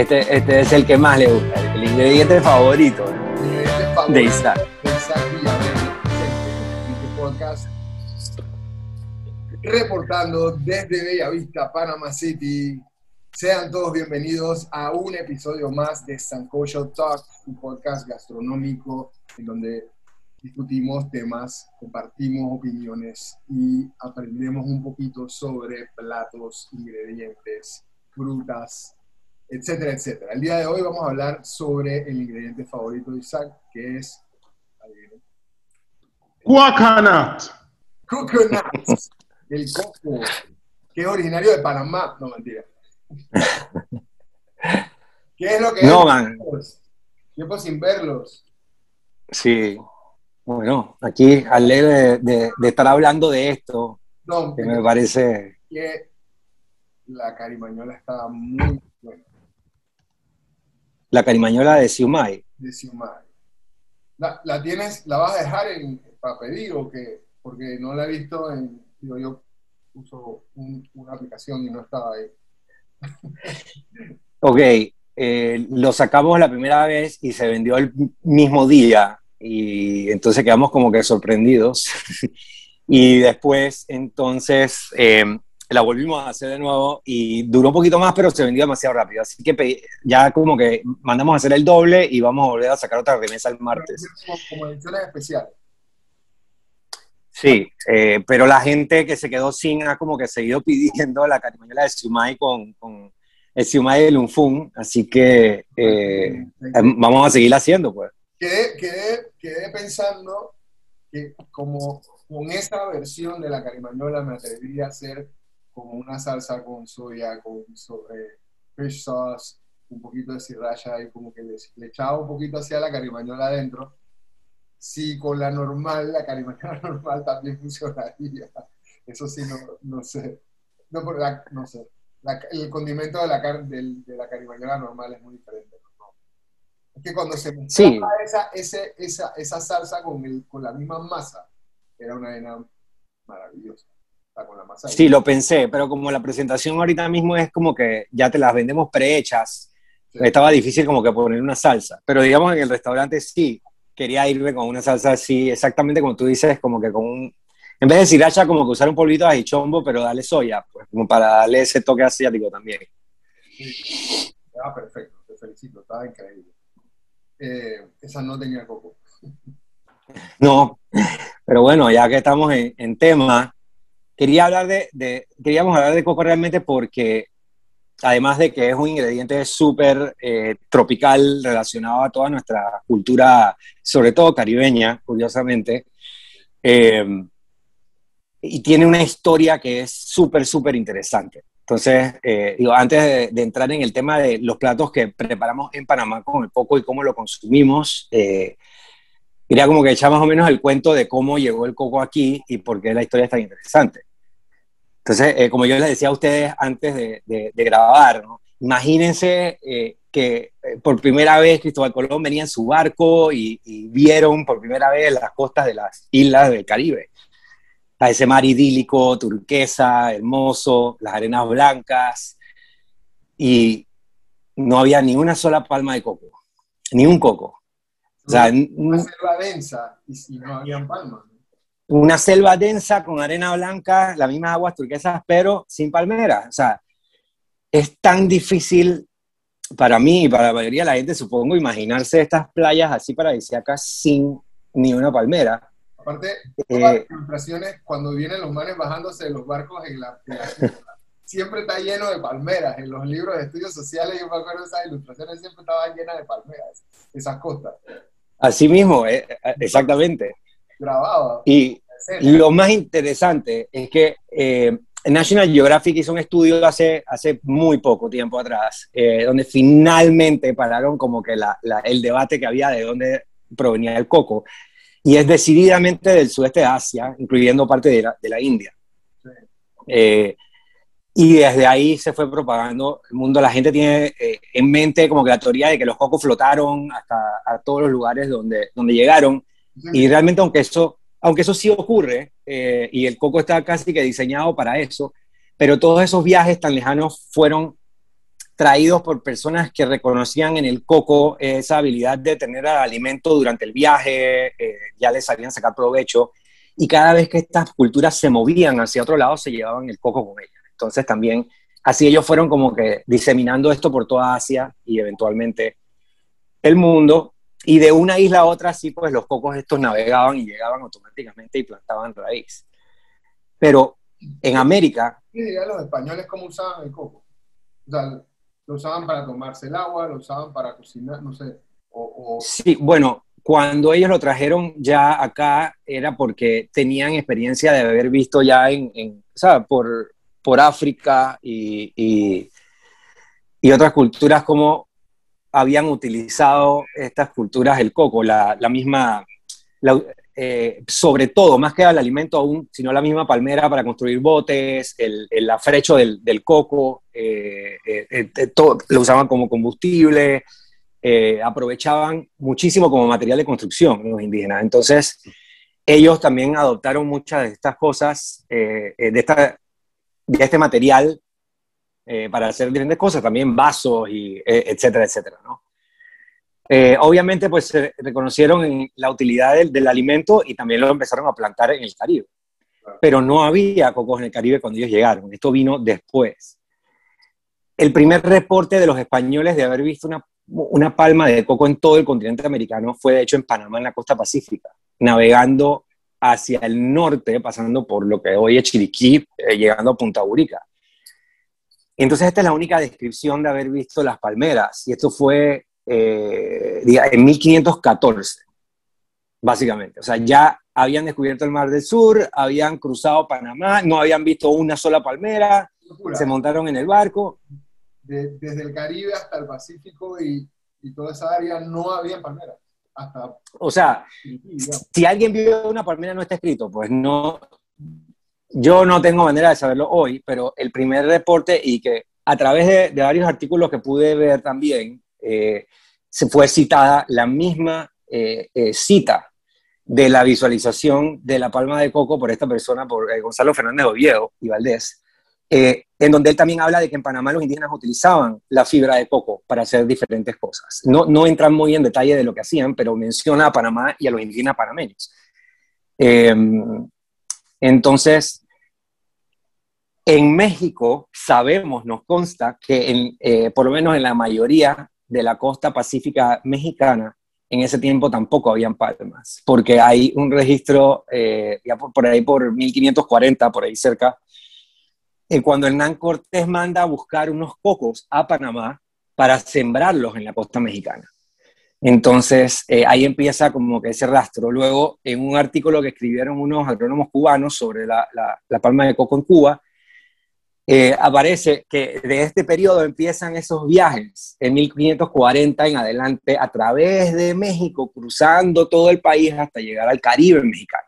Este, este es el que más le gusta, el ingrediente favorito de Isaac. De Isaac este podcast. Reportando desde Bellavista, Panama City. Sean todos bienvenidos a un episodio más de Sancocho Talk, un podcast gastronómico en donde discutimos temas, compartimos opiniones y aprendemos un poquito sobre platos, ingredientes, frutas, etcétera, etcétera. El día de hoy vamos a hablar sobre el ingrediente favorito de Isaac, que es... Coconut. Coconut. El coco, que es originario de Panamá. No, mentira. ¿Qué es lo que no, es? man. Tiempo sin verlos. Sí. Bueno, aquí alegre de, de, de estar hablando de esto, No, que me parece... que la carimañola estaba muy. La carimañola de Siumay. de Xiomara. La, la tienes, la vas a dejar en, para pedir o qué? Porque no la he visto en, digo, yo uso un- una aplicación y no estaba ahí. Ok, eh, lo sacamos la primera vez y se vendió el mismo día y entonces quedamos como que sorprendidos. y después, entonces, eh, la volvimos a hacer de nuevo y duró un poquito más, pero se vendió demasiado rápido. Así que pedí- ya como que mandamos a hacer el doble y vamos a volver a sacar otra remesa el martes. Como, ediciones especiales. Sí, eh, pero la gente que se quedó sin ha como que seguido pidiendo la carimañola de Siumay con, con el Siumay de Lunfun, así que eh, eh, vamos a seguir haciendo, pues. Quedé, quedé, quedé pensando que como con esa versión de la carimañola me atrevería a hacer como una salsa con soya, con so- eh, fish sauce, un poquito de sriracha y como que le, le echaba un poquito hacia la carimañola adentro. Si con la normal, la carimañola normal también funcionaría. Eso sí, no, no sé. No, pero la- no sé. La- el condimento de la, car- del- de la carimañola normal es muy diferente. ¿no? Es que cuando se Sí. mezclaba esa, ese- esa, esa salsa con, el, con la misma masa, era una arena maravillosa. Sea, con la masa. Sí, lo pensé, pero como la presentación ahorita mismo es como que ya te las vendemos prehechas, Sí. estaba difícil como que poner una salsa. Pero digamos en el restaurante sí, quería irme con una salsa así, exactamente como tú dices, como que con un... En vez de sriracha, como que usar un polvito de ajichombo, pero darle soya, pues como para darle ese toque asiático también. Sí. Ah, perfecto, te felicito, estaba increíble. Eh, esa no tenía coco. No, pero bueno, ya que estamos en, en tema, quería hablar de, queríamos hablar de coco realmente porque además de que es un ingrediente súper eh, tropical relacionado a toda nuestra cultura, sobre todo caribeña, curiosamente, eh, y tiene una historia que es súper, súper interesante. Entonces, eh, digo, antes de, de entrar en el tema de los platos que preparamos en Panamá con el coco y cómo lo consumimos, quería como que echar más o menos el cuento de cómo llegó el coco aquí y por qué la historia es tan interesante. Entonces, eh, como yo les decía a ustedes antes de, de- de grabar, ¿no? imagínense eh, que eh, por primera vez Cristóbal Colón venía en su barco y, y vieron por primera vez las costas de las islas del Caribe. A ese mar idílico, turquesa, hermoso, las arenas blancas, y no había ni una sola palma de coco, ni un coco. O sea, n- Una selva densa y, y no habían palmas. Una selva densa con arena blanca, las mismas aguas turquesas, pero sin palmeras. O sea, es tan difícil para mí y para la mayoría de la gente, supongo, imaginarse estas playas así paradisíacas sin ni una palmera. Aparte, todas Eh, las ilustraciones, cuando vienen los manes bajándose de los barcos en la, en la siempre está lleno de palmeras. En los libros de estudios sociales, yo me acuerdo de esas ilustraciones, siempre estaban llenas de palmeras, esas costas, así mismo, eh, eh, exactamente. Y lo más interesante es que eh, National Geographic hizo un estudio hace, hace muy poco tiempo atrás, eh, donde finalmente pararon como que la- la- el debate que había de dónde provenía el coco, y es decididamente del sudeste de Asia, incluyendo parte de la, de la India. Sí. Eh, y desde ahí se fue propagando el mundo. La gente tiene eh, en mente como que la teoría de que los cocos flotaron hasta a todos los lugares donde, donde llegaron. Y realmente, aunque eso, aunque eso sí ocurre, eh, y el coco está casi que diseñado para eso, pero todos esos viajes tan lejanos fueron traídos por personas que reconocían en el coco esa habilidad de tener alimento durante el viaje, eh, ya les sabían sacar provecho, y cada vez que estas culturas se movían hacia otro lado, se llevaban el coco con ellas. Entonces también, así ellos fueron como que diseminando esto por toda Asia y eventualmente el mundo, y de una isla a otra, sí, pues los cocos estos navegaban y llegaban automáticamente y plantaban raíz. Pero en América... ¿Qué los españoles cómo usaban el coco? O sea, lo usaban para tomarse el agua, lo usaban para cocinar, no sé. Sí, bueno, cuando ellos lo trajeron ya acá era porque tenían experiencia de haber visto ya en, en Por, por África y, y, otras culturas como habían utilizado estas culturas el coco, la, la misma, eh, sobre todo, más que el alimento aún, sino la misma palmera para construir botes, el, el afrecho del, del coco, eh, eh, todo, lo usaban como combustible, aprovechaban muchísimo como material de construcción los indígenas. Entonces, ellos también adoptaron muchas de estas cosas, de, esta, de este material para hacer diferentes cosas, también vasos, y, etcétera, etcétera, ¿no? Eh, obviamente, pues se reconocieron la utilidad del, alimento y también lo empezaron a plantar en el Caribe. Pero no había cocos en el Caribe cuando ellos llegaron. Esto vino después. El primer reporte de los españoles de haber visto una, una palma de coco en todo el continente americano fue, de hecho, en Panamá, en la costa pacífica, navegando hacia el norte, pasando por lo que hoy es Chiriquí, eh, llegando a Punta Burica. Entonces, esta es la única descripción de haber visto las palmeras. Y esto fue eh, en 1514, básicamente. O sea, ya habían descubierto el Mar del Sur, habían cruzado Panamá, no habían visto una sola palmera, se montaron en el barco. desde el Caribe hasta el Pacífico y, toda esa área no había palmeras. Hasta o sea, si alguien vio una palmera no está escrito, pues no, yo no tengo manera de saberlo hoy, pero el primer reporte y que a través de, de varios artículos que pude ver también, eh, se fue citada la misma eh, eh, cita de la visualización de la palma de coco por esta persona, por Gonzalo Fernández Oviedo y Valdés, en donde él también habla de que en Panamá los indígenas utilizaban la fibra de coco para hacer diferentes cosas. No, no entran muy en detalle de lo que hacían, pero menciona a Panamá y a los indígenas panameños. Entonces, en México sabemos, nos consta que por lo menos en la mayoría de la costa pacífica mexicana, en ese tiempo tampoco habían palmas, porque hay un registro, eh, ya por, ahí por 1540, por ahí cerca, eh, cuando Hernán Cortés manda a buscar unos cocos a Panamá para sembrarlos en la costa mexicana. Entonces, eh, ahí empieza como que ese rastro. Luego, en un artículo que escribieron unos agrónomos cubanos sobre la, la palma de coco en Cuba, eh, aparece que de este periodo empiezan esos viajes en 1540 en adelante a través de México, cruzando todo el país hasta llegar al Caribe mexicano.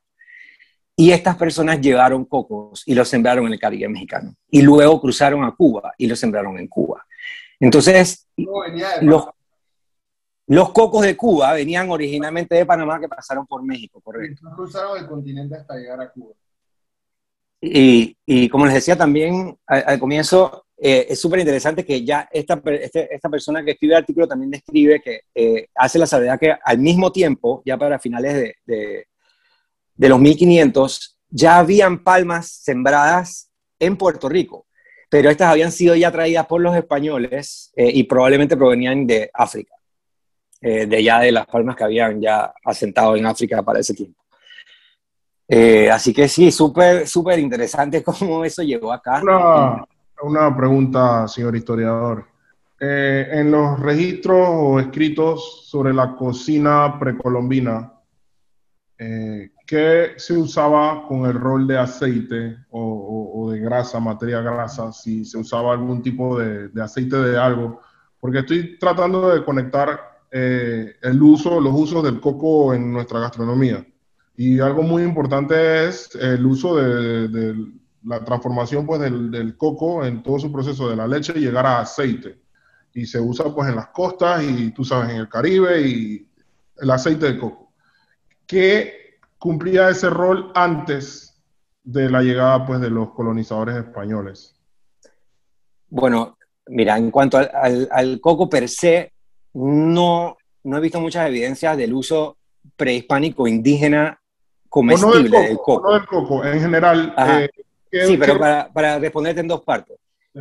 Y estas personas llevaron cocos y los sembraron en el Caribe mexicano. Y luego cruzaron a Cuba y los sembraron en Cuba. Entonces, los, los cocos de Cuba venían originalmente de Panamá que pasaron por México, correcto. Cruzaron el continente hasta llegar a Cuba. Y, como les decía también al, comienzo, eh, es súper interesante que ya esta, este, esta persona que escribe el artículo también describe que eh, hace la salvedad que al mismo tiempo, ya para finales de, de, de, los 1500, ya habían palmas sembradas en Puerto Rico, pero estas habían sido ya traídas por los españoles eh, y probablemente provenían de África, de ya de las palmas que habían ya asentado en África para ese tiempo. Eh, así que sí, súper, súper interesante cómo eso llegó acá. Una, pregunta, señor historiador. Eh, en los registros o escritos sobre la cocina precolombina, eh, ¿qué se usaba con el rol de aceite o, de grasa, materia grasa? Si se usaba algún tipo de aceite de algo. Porque estoy tratando de conectar el uso, los usos del coco en nuestra gastronomía. Y algo muy importante es el uso de, la transformación pues, del, coco en todo su proceso de la leche y llegar a aceite. Y se usa pues en las costas y tú sabes, en el Caribe y el aceite de coco. ¿Qué cumplía ese rol antes de la llegada pues de los colonizadores españoles? Bueno, Mira, en cuanto al, al, coco per se, no, no he visto muchas evidencias del uso prehispánico indígena comestible del coco. No del coco, en general. Eh, sí, pero para, para, responderte en dos partes.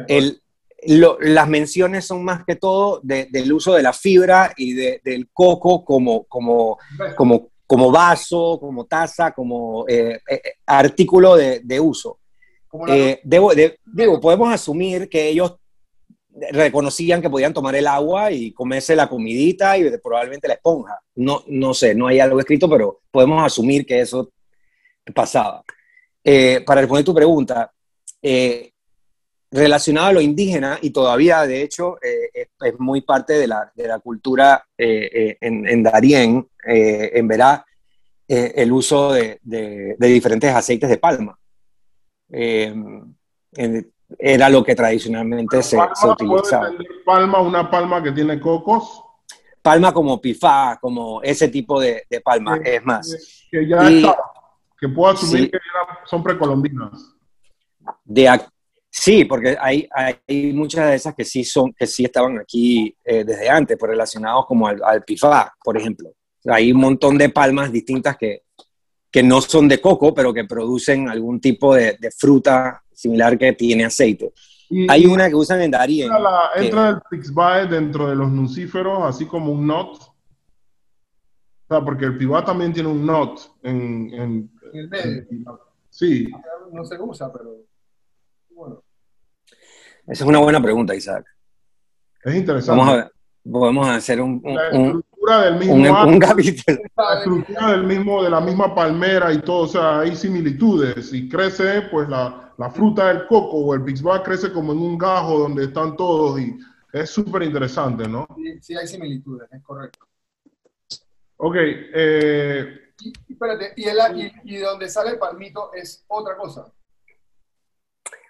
El, las menciones son más que todo del uso de la fibra y del coco como, como, como, como vaso, como taza, como eh, eh, artículo de, de uso. debo, digo, podemos asumir que ellos reconocían que podían tomar el agua y comerse la comidita y probablemente la esponja. No, no sé, no hay algo escrito, pero podemos asumir que eso pasaba. Eh, para responder tu pregunta, eh, relacionado a lo indígena, y todavía de hecho eh, es, muy parte de la, de la cultura en, en, Darién, en Verá, el uso de, de, diferentes aceites de palma. Era lo que tradicionalmente se, se, utilizaba. palma, una palma que tiene cocos? Palma como pifá, como ese tipo de, de palma, es más. Que ya está, que puedo asumir que son precolombinas. De, sí, porque hay, hay muchas de esas que sí, son, que sí estaban aquí eh, desde antes, pues relacionados como al, al, pifá, por ejemplo. Hay un montón de palmas distintas que, que no son de coco, pero que producen algún tipo de, de fruta similar que tiene aceite. Hay una que usan en Darien. Entra, el Pixbae dentro de los nucíferos, así como un knot. O sea, porque el Pibá también tiene un knot en, en, el medio. sí. No se usa, pero bueno. Esa es una buena pregunta, Isaac. Es interesante. Vamos a ver. Podemos hacer un, la estructura del mismo un, capítulo. La estructura del mismo, de la misma palmera y todo, o sea, hay similitudes. Y crece, pues, la, la fruta del coco o el pixbar crece como en un gajo donde están todos y es súper interesante, ¿no? Sí, sí, hay similitudes, es correcto. Ok. Eh, y, espérate, y, el, y, donde sale el palmito es otra cosa.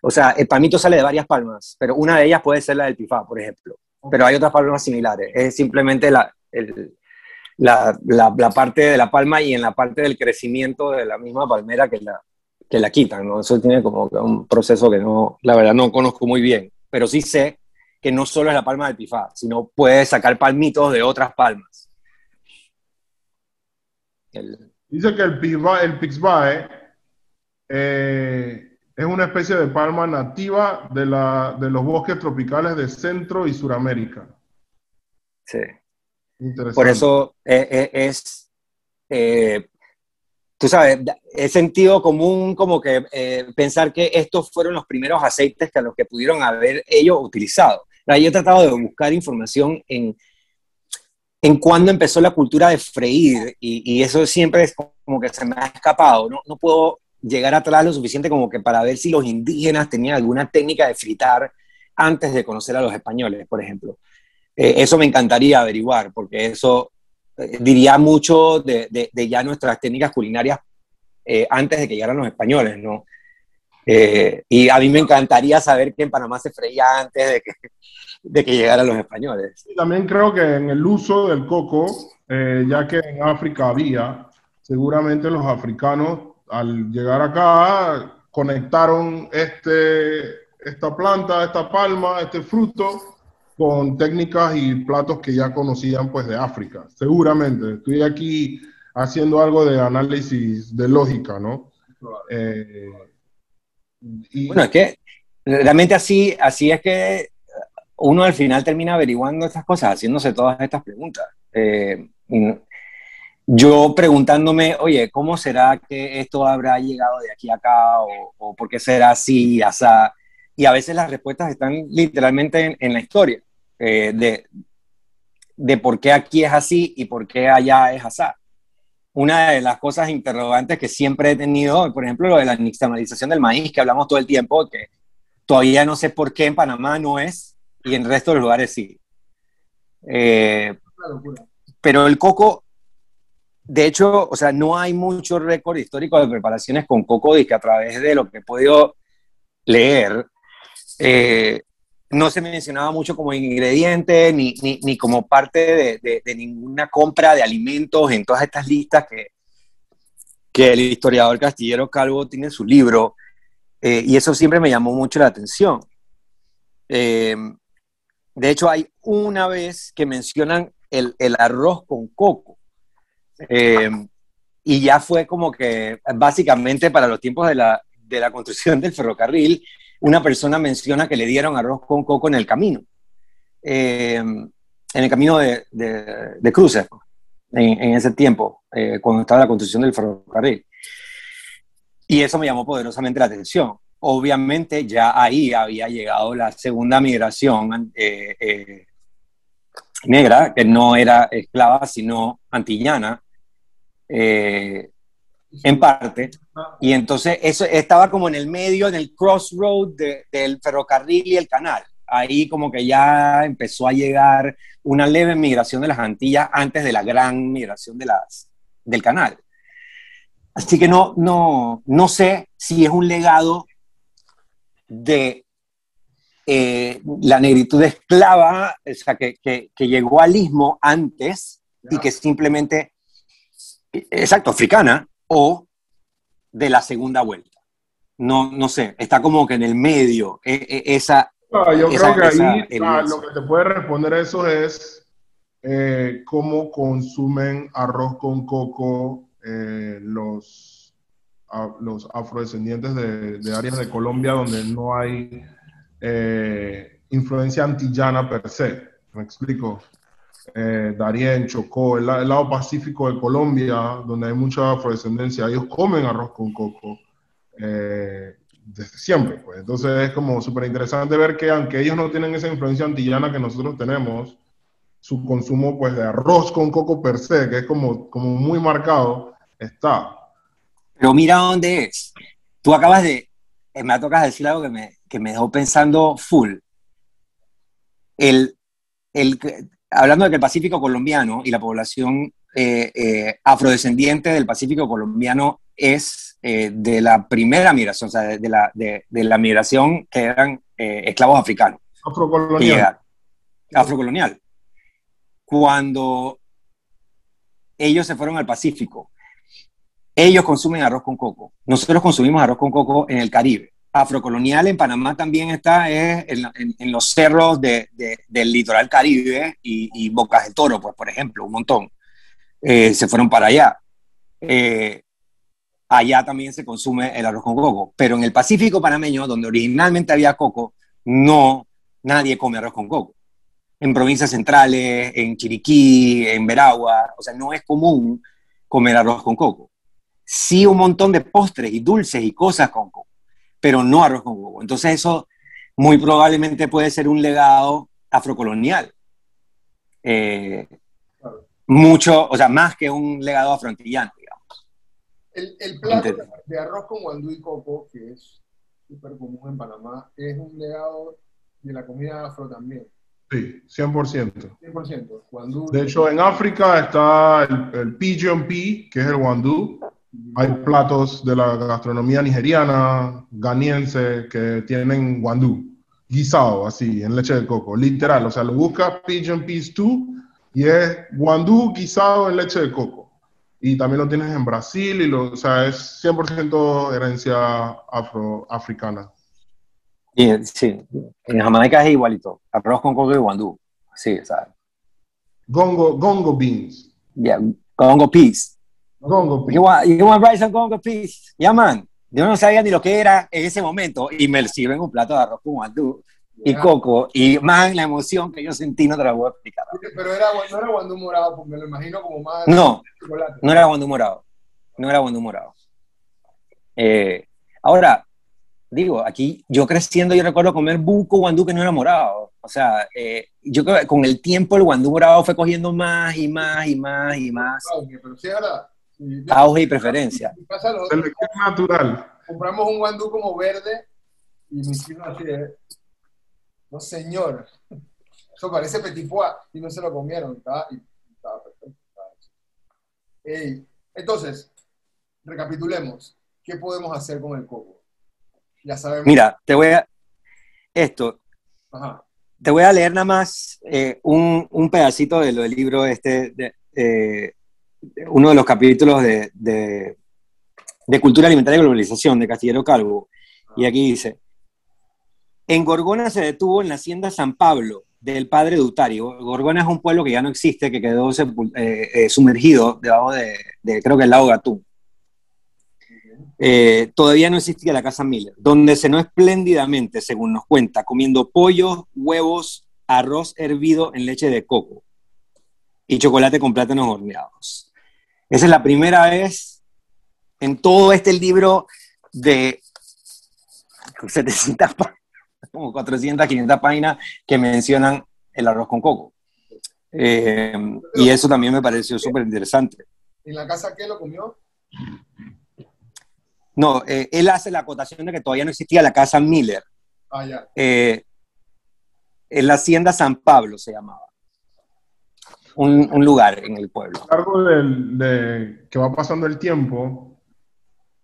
O sea, el palmito sale de varias palmas, pero una de ellas puede ser la del pifá, por ejemplo. Pero hay otras palmas similares. Es simplemente la, la, la, la, parte de la palma y en la parte del crecimiento de la misma palmera que la, que la quitan, ¿no? Eso tiene como un proceso que no, la verdad no conozco muy bien, pero sí sé que no solo es la palma del pifá, sino puede sacar palmitos de otras palmas. Dice que el, pifá, el pixbae eh, es una especie de palma nativa de, la, de los bosques tropicales de Centro y Suramérica. Sí. Por eso eh, eh, es, tú sabes, es sentido común como que eh, pensar que estos fueron los primeros aceites que a los que pudieron haber ellos utilizado. Yo he tratado de buscar información en, en cuándo empezó la cultura de freír y, eso siempre es como que se me ha escapado. No, no puedo llegar atrás lo suficiente como que para ver si los indígenas tenían alguna técnica de fritar antes de conocer a los españoles, por ejemplo. Eh, eso me encantaría averiguar, porque eso diría mucho de, de, ya nuestras técnicas culinarias eh, antes de que llegaran los españoles, ¿no? Eh, y a mí me encantaría saber que en Panamá se freía antes de que, de que llegaran los españoles. También creo que en el uso del coco, eh, ya que en África había, seguramente los africanos al llegar acá conectaron este, esta planta, esta palma, este fruto con técnicas y platos que ya conocían pues de África, seguramente. Estoy aquí haciendo algo de análisis de lógica, ¿no? Eh, y... Bueno, es que realmente así, así es que uno al final termina averiguando estas cosas, haciéndose todas estas preguntas. Eh, yo preguntándome, oye, ¿cómo será que esto habrá llegado de aquí a acá? ¿O, o por qué será así, así? Y a veces las respuestas están literalmente en la historia. Eh, de, de por qué aquí es así y por qué allá es así. Una de las cosas interrogantes que siempre he tenido, por ejemplo, lo de la nixtamalización del maíz, que hablamos todo el tiempo, que todavía no sé por qué en Panamá no es y en el resto de los lugares sí. Eh, pero el coco, de hecho, o sea, no hay mucho récord histórico de preparaciones con coco, y que a través de lo que he podido leer, eh, no se mencionaba mucho como ingrediente ni, ni, como parte de, de, ninguna compra de alimentos en todas estas listas que, que el historiador Castillero Calvo tiene en su libro, eh, y eso siempre me llamó mucho la atención. Eh, De hecho, hay una vez que mencionan el, el arroz con coco. Eh, y ya fue como que básicamente para los tiempos de la, de la construcción del ferrocarril, una persona menciona que le dieron arroz con coco en el camino, eh, en el camino de, de, cruces, en, ese tiempo, eh, cuando estaba la construcción del ferrocarril. Y eso me llamó poderosamente la atención. Obviamente ya ahí había llegado la segunda migración eh, negra, que no era esclava, sino antillana, en parte. Y entonces eso estaba como en el medio, en el crossroad de, del ferrocarril y el canal. Ahí como que ya empezó a llegar una leve migración de las Antillas antes de la gran migración de las, del canal. Así que no, no, no sé si es un legado de eh, la negritud esclava, o sea, que, que, que llegó al istmo antes y que simplemente, exacto, africana, o de la segunda vuelta. No, no sé, está como que en el medio, e, e, esa... Yo esa, creo que ahí ah, lo que te puede responder eso es eh, cómo consumen arroz con coco eh, los, a, los afrodescendientes de, de, áreas de Colombia donde no hay eh, influencia antillana per se. ¿Me explico? Eh, Darién, Chocó, el, el, lado pacífico de Colombia, donde hay mucha afrodescendencia, ellos comen arroz con coco eh, desde siempre. Pues. Entonces es como súper interesante ver que aunque ellos no tienen esa influencia antillana que nosotros tenemos, su consumo pues de arroz con coco per se, que es como, como muy marcado, está. Pero mira dónde es. Tú acabas de, eh, me tocas decir algo que me, que me dejó pensando full. El, el, hablando de que el Pacífico colombiano y la población eh, eh, afrodescendiente del Pacífico colombiano es eh, de la primera migración, o sea, de, de, la, de, de la, migración que eran esclavos africanos. Afrocolonial. Afrocolonial cuando ellos se fueron al Pacífico, ellos consumen arroz con coco. Nosotros consumimos arroz con coco en el Caribe. Afrocolonial en Panamá también está en, en, los cerros de, de, del litoral Caribe y, y, Bocas de Toro, pues, por ejemplo, un montón. Eh, se fueron para allá. Eh, allá también se consume el arroz con coco. Pero en el Pacífico panameño, donde originalmente había coco, no, nadie come arroz con coco en provincias centrales, en Chiriquí, en Veragua, o sea, no es común comer arroz con coco. Sí un montón de postres y dulces y cosas con coco, pero no arroz con coco. Entonces eso muy probablemente puede ser un legado afrocolonial. Eh, mucho, o sea, más que un legado afrontillano, digamos. El, el plato Entonces, de arroz con guandú y coco, que es súper común en Panamá, es un legado de la comida afro también. Sí, 100%. 100%. Guandú. De hecho, en África está el, el pigeon pea, que es el guandú. Hay platos de la gastronomía nigeriana, ganiense, que tienen guandú, guisado así, en leche de coco, literal. O sea, lo buscas pigeon pea stew y es guandú guisado en leche de coco. Y también lo tienes en Brasil, y lo, o sea, es 100% herencia afroafricana. Sí, sí, en Jamaica es igualito, arroz con coco y guandú, sí, ¿sabes? Gongo, gongo beans. Yeah, gongo peas. Gongo peas. You want, you want rice and gongo peas? Yeah, man. Yo no sabía ni lo que era en ese momento y me sirven un plato de arroz con guandú y coco y más la emoción que yo sentí no te la voy a explicar. Pero era, no era guandú morado, porque me lo imagino como más... No, no era guandú morado, no era guandú morado. Eh, ahora, digo, aquí yo creciendo, yo recuerdo comer buco guandú que no era morado. O sea, eh, yo creo que con el tiempo el guandú morado fue cogiendo más y más y más y más. Pero sí, ahora, sí, auge y preferencia. Selección natural. Compramos un guandú como verde y mis hijos así de, no señor, eso parece petit pois y no se lo comieron. Estaba, estaba perfecto. Estaba Ey, entonces, recapitulemos. ¿Qué podemos hacer con el coco? Ya sabemos. Mira, te voy a. Esto. Ajá. Te voy a leer nada más eh, un, un, pedacito de lo del libro este, de, eh, uno de los capítulos de, de, Cultura Alimentaria y Globalización de Castillero Calvo. Y aquí dice: En Gorgona se detuvo en la hacienda San Pablo del padre de Utario. Gorgona es un pueblo que ya no existe, que quedó eh, eh, sumergido debajo de, creo que el lago Gatún. Eh, todavía no existía la casa Miller, donde cenó espléndidamente, según nos cuenta, comiendo pollo, huevos, arroz hervido en leche de coco y chocolate con plátanos horneados. Esa es la primera vez en todo este libro de 700 como 400, 500 páginas que mencionan el arroz con coco. Eh, y eso también me pareció súper interesante. ¿En la casa qué lo comió? No, eh, él hace la acotación de que todavía no existía la casa Miller. Ah, ya. Eh, en la hacienda San Pablo se llamaba. Un, un lugar en el pueblo. A lo largo de que va pasando el tiempo,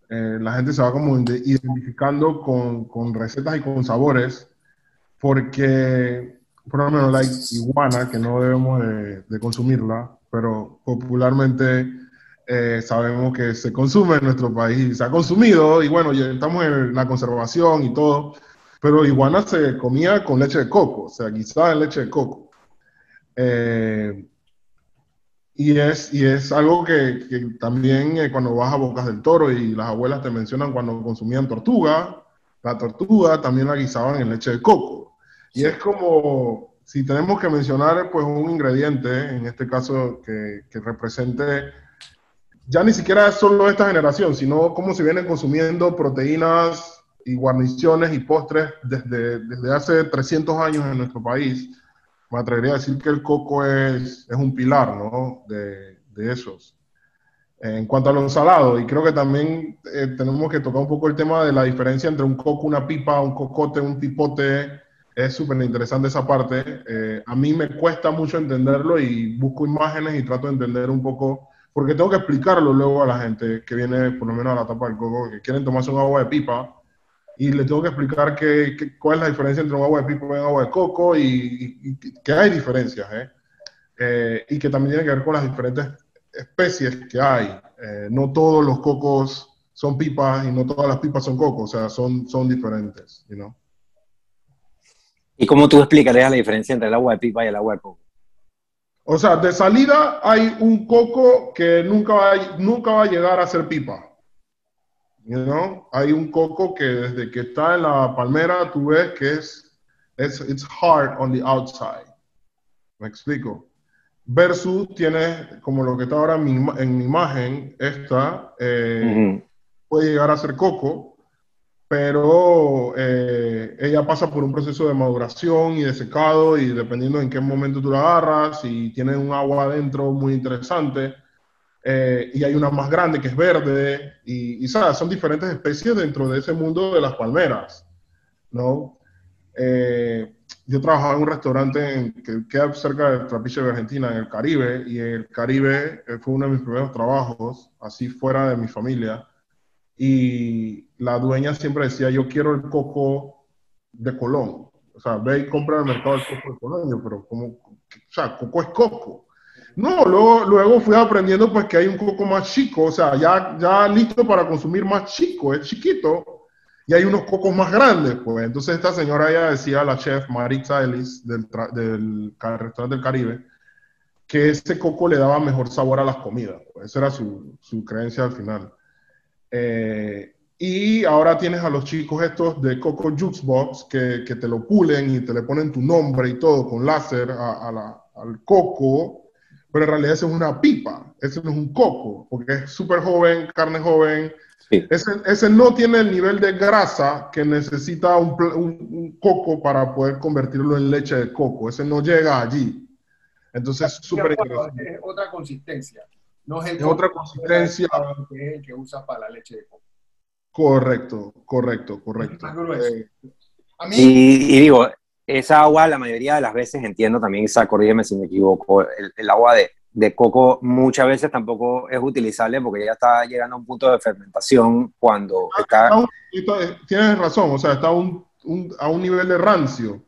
eh, la gente se va como identificando con, con, recetas y con sabores, porque, por lo menos la iguana, que no debemos de, consumirla, pero popularmente eh, sabemos que se consume en nuestro país, se ha consumido, y bueno, ya estamos en la conservación y todo, pero iguana se comía con leche de coco, o sea, quizás en leche de coco. Eh, y es, y es algo que, que también eh, cuando vas a Bocas del Toro y las abuelas te mencionan cuando consumían tortuga, la tortuga también la guisaban en leche de coco. Y es como, si tenemos que mencionar pues un ingrediente, en este caso que, que represente, ya ni siquiera solo esta generación, sino cómo se vienen consumiendo proteínas y guarniciones y postres desde, desde hace 300 años en nuestro país me atrevería a decir que el coco es, es un pilar ¿no? de, de, esos. En cuanto a lo ensalado, y creo que también eh, tenemos que tocar un poco el tema de la diferencia entre un coco, una pipa, un cocote, un pipote. Es súper interesante esa parte. Eh, a mí me cuesta mucho entenderlo y busco imágenes y trato de entender un poco, porque tengo que explicarlo luego a la gente que viene por lo menos a la tapa del coco, que quieren tomarse un agua de pipa y le tengo que explicar que, cuál es la diferencia entre un agua de pipo y un agua de coco y, que hay diferencias, ¿eh? ¿eh? y que también tiene que ver con las diferentes especies que hay. Eh, no todos los cocos son pipas y no todas las pipas son cocos, o sea, son, son diferentes, you ¿Y cómo tú explicarías la diferencia entre el agua de pipa y el agua de coco? O sea, de salida hay un coco que nunca va, nunca va a llegar a ser pipa. You Hay un coco que desde que está en la palmera tú ves que es, es it's hard on the outside. Me explico. Versus tiene como lo que está ahora en mi, imagen, esta eh, puede llegar a ser coco, pero eh, ella pasa por un proceso de maduración y de secado y dependiendo en qué momento tú la agarras y tiene un agua adentro muy interesante eh, y hay una más grande que es verde, y, y ¿sabes? son diferentes especies dentro de ese mundo de las palmeras, ¿no? Eh, yo trabajaba en un restaurante en, que queda cerca de Trapiche de Argentina, en el Caribe, y el Caribe eh, fue uno de mis primeros trabajos, así fuera de mi familia, y la dueña siempre decía, yo quiero el coco de Colón, o sea, ve y compra en el mercado el coco de Colón, pero como, o sea, coco es coco, no, luego, luego fui aprendiendo pues que hay un coco más chico, o sea, ya, ya listo para consumir más chico, es chiquito, y hay unos cocos más grandes, pues. Entonces esta señora ya decía, la chef Maritza Ellis del, del restaurante del Caribe, que ese coco le daba mejor sabor a las comidas. Pues. Esa era su, su creencia al final. Eh, y ahora tienes a los chicos estos de Coco Jukebox que, que te lo pulen y te le ponen tu nombre y todo con láser a, al coco pero en realidad ese es una pipa, ese no es un coco, porque es súper joven, carne joven. Ese, ese, no tiene el nivel de grasa que necesita un, un, coco para poder convertirlo en leche de coco. Ese no llega allí. Entonces, es súper interesante. Es otra consistencia. No es, el otra consistencia. Que es el que usa para la leche de coco. Correcto, correcto, correcto. Eh, a mí, y, y, digo, esa agua, la mayoría de las veces, entiendo también, Isa, corrígeme si me equivoco, el, agua de, de, coco muchas veces tampoco es utilizable porque ya está llegando a un punto de fermentación cuando ah, está... tienes razón, o sea, está un, a un nivel de rancio.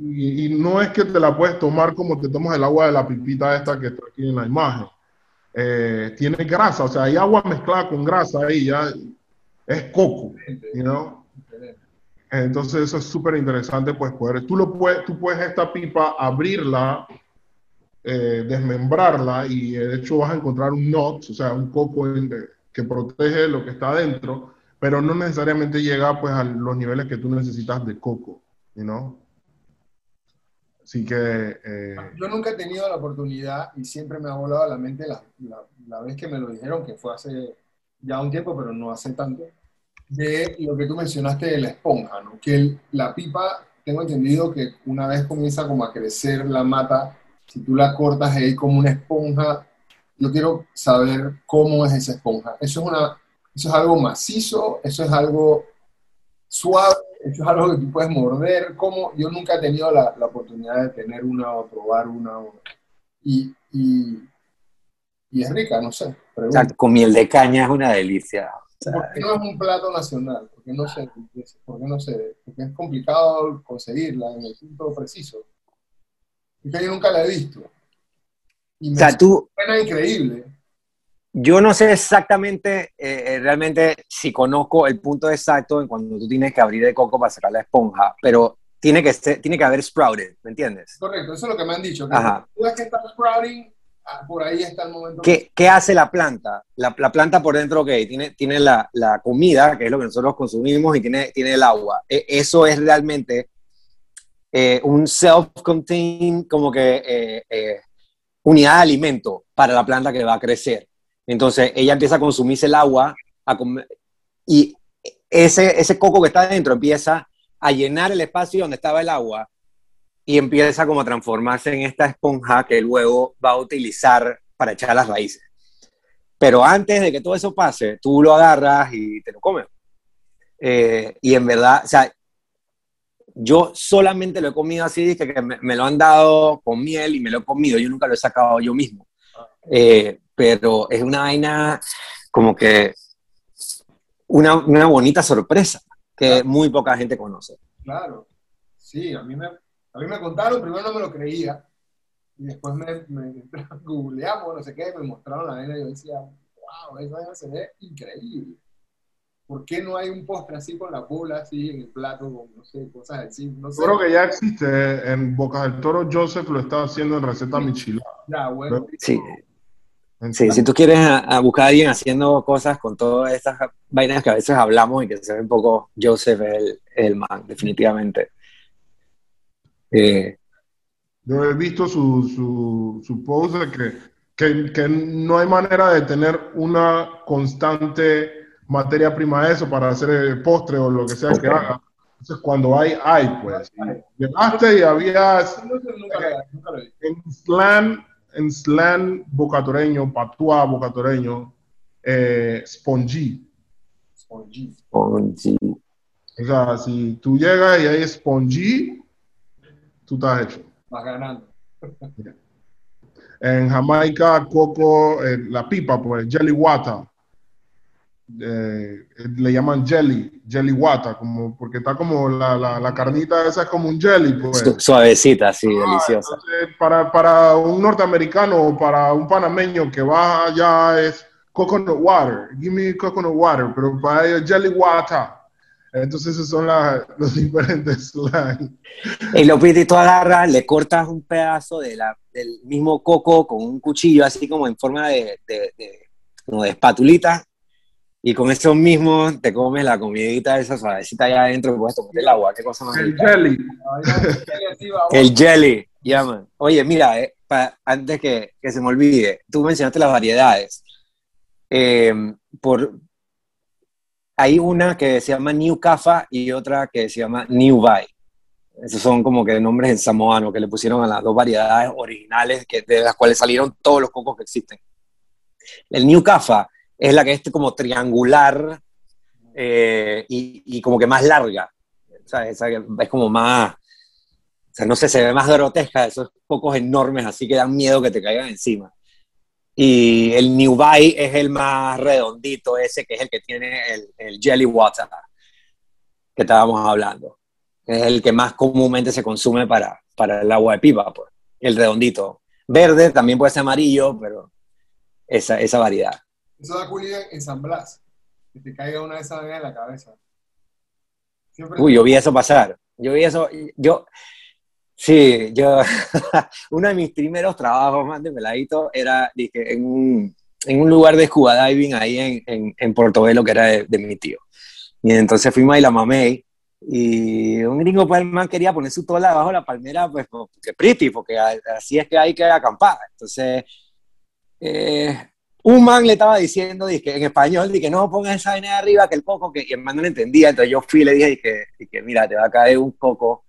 Y, y, no es que te la puedes tomar como te tomas el agua de la pipita esta que está aquí en la imagen. Eh, tiene grasa, o sea, hay agua mezclada con grasa ahí, ya es coco, you know? Entonces eso es súper interesante, pues poder, tú, lo puedes, tú puedes esta pipa abrirla, eh, desmembrarla y de hecho vas a encontrar un nut, o sea, un coco que protege lo que está adentro, pero no necesariamente llega pues a los niveles que tú necesitas de coco, ¿no? Así que... Eh, Yo nunca he tenido la oportunidad y siempre me ha volado a la mente la, la, vez que me lo dijeron, que fue hace ya un tiempo, pero no hace tanto, de lo que tú mencionaste de la esponja, ¿no? Que la pipa, tengo entendido que una vez comienza como a crecer la mata, si tú la cortas ahí como una esponja, yo quiero saber cómo es esa esponja. Eso es, una, eso es algo macizo, eso es algo suave, eso es algo que tú puedes morder. Como yo nunca he tenido la, la oportunidad de tener una o probar una. y, y, y, es rica, no sé. con miel de caña es una delicia. ¿Por qué no es un plato nacional? ¿Por qué no sé? ¿Por qué no sé? Porque es complicado conseguirla en el punto preciso. Porque yo nunca la he visto. Y me o sea, tú... Suena increíble. Yo no sé exactamente, eh, eh, realmente, si conozco el punto exacto en cuando tú tienes que abrir el coco para sacar la esponja, pero tiene que, ser, tiene que haber sprouted, ¿me entiendes? Correcto, eso es lo que me han dicho. Que Tú ves que está sprouting, por ahí está el momento. ¿Qué, ¿qué hace la planta? La, la, planta por dentro, ok, tiene, tiene la, la, comida, que es lo que nosotros consumimos, y tiene, tiene el agua. E, eso es realmente eh, un self-contained, como que unidad de alimento para la planta que va a crecer. Entonces ella empieza a consumirse el agua y ese, ese coco que está dentro empieza a llenar el espacio donde estaba el agua y empieza como a transformarse en esta esponja que luego va a utilizar para echar las raíces. Pero antes de que todo eso pase, tú lo agarras y te lo comes. Eh, y en verdad, o sea, yo solamente lo he comido así, que, que me, lo han dado con miel y me lo he comido, yo nunca lo he sacado yo mismo. Eh, pero es una vaina como que una, una bonita sorpresa que muy poca gente conoce. Claro, sí, a mí, me, a mí me contaron, primero no me lo creía, y después me, me googleamos, no sé qué, me mostraron la vaina y yo decía, wow, esa vaina se ve increíble. ¿Por qué no hay un postre así con la bola así en el plato, con, no sé, cosas así? No sé. Creo que ya existe en Boca del Toro, Joseph lo está haciendo en receta sí. Michila. Ya, bueno. Sí, Sí, si tú quieres a, buscar a alguien haciendo cosas con todas estas vainas que a veces hablamos y que se ve un poco Joseph el, el man, definitivamente. Eh, Yo he visto su, su, su post de que, que, que, no hay manera de tener una constante materia prima de eso para hacer el postre o lo que sea que haga. Entonces, cuando hay, hay, pues. Llegaste y habías. En slam en slang bocatoreño, patuá bocatoreño, eh, spongy. Spongy. Spongy. O sea, si tú llegas y hay spongy, tú estás hecho. Vas ganando. En Jamaica, coco, eh, la pipa, pues, jelly water. Eh, le llaman jelly, jelly water, como, porque está como la, la, la, carnita esa es como un jelly. Pues. Suavecita, sí, ah, deliciosa. Entonces, para, para, un norteamericano o para un panameño que va allá es coconut water, give me coconut water, pero para ellos jelly water. Entonces esos son la, los diferentes slang. Y lo que tú agarras, le cortas un pedazo de la, del mismo coco con un cuchillo, así como en forma de, de, de, como de espatulita, y con eso mismo te comes la comidita esa suavecita allá adentro, puedes tomar el agua, qué cosa más. El jelly. el jelly, llaman. Oye, mira, eh, antes que, que, se me olvide, tú mencionaste las variedades. Eh, por, hay una que se llama New Cafa y otra que se llama New Vai. Esos son como que nombres en samoano que le pusieron a las dos variedades originales que, de las cuales salieron todos los cocos que existen. El New Cafa es la que es como triangular eh, y, como que más larga. O sea, esa es como más, o sea, no sé, se ve más grotesca, esos pocos enormes, así que dan miedo que te caigan encima. Y el New Bay es el más redondito, ese que es el que tiene el, el jelly water que estábamos hablando. Es el que más comúnmente se consume para, para el agua de pipa, pues. El redondito. Verde también puede ser amarillo, pero esa, esa variedad. Eso da cualidad en San Blas, que te caiga una de esas en la cabeza. Siempre- Uy, yo vi eso pasar. Yo vi eso, yo, sí, yo, uno de mis primeros trabajos más de peladito era, dije, en un, en un lugar de scuba diving ahí en, en, en Portobelo, que era de, de mi tío. Y entonces fuimos y la mamé, y un gringo pues el man quería poner su tola debajo de la palmera, pues, porque pretty, porque a- así es que hay que acampar. Entonces, eh, un man le estaba diciendo, dije, en español, dije, no pongas esa vaina arriba, que el coco, que y el man no le entendía, entonces yo fui y le dije, dije, dije, mira, te va a caer un coco,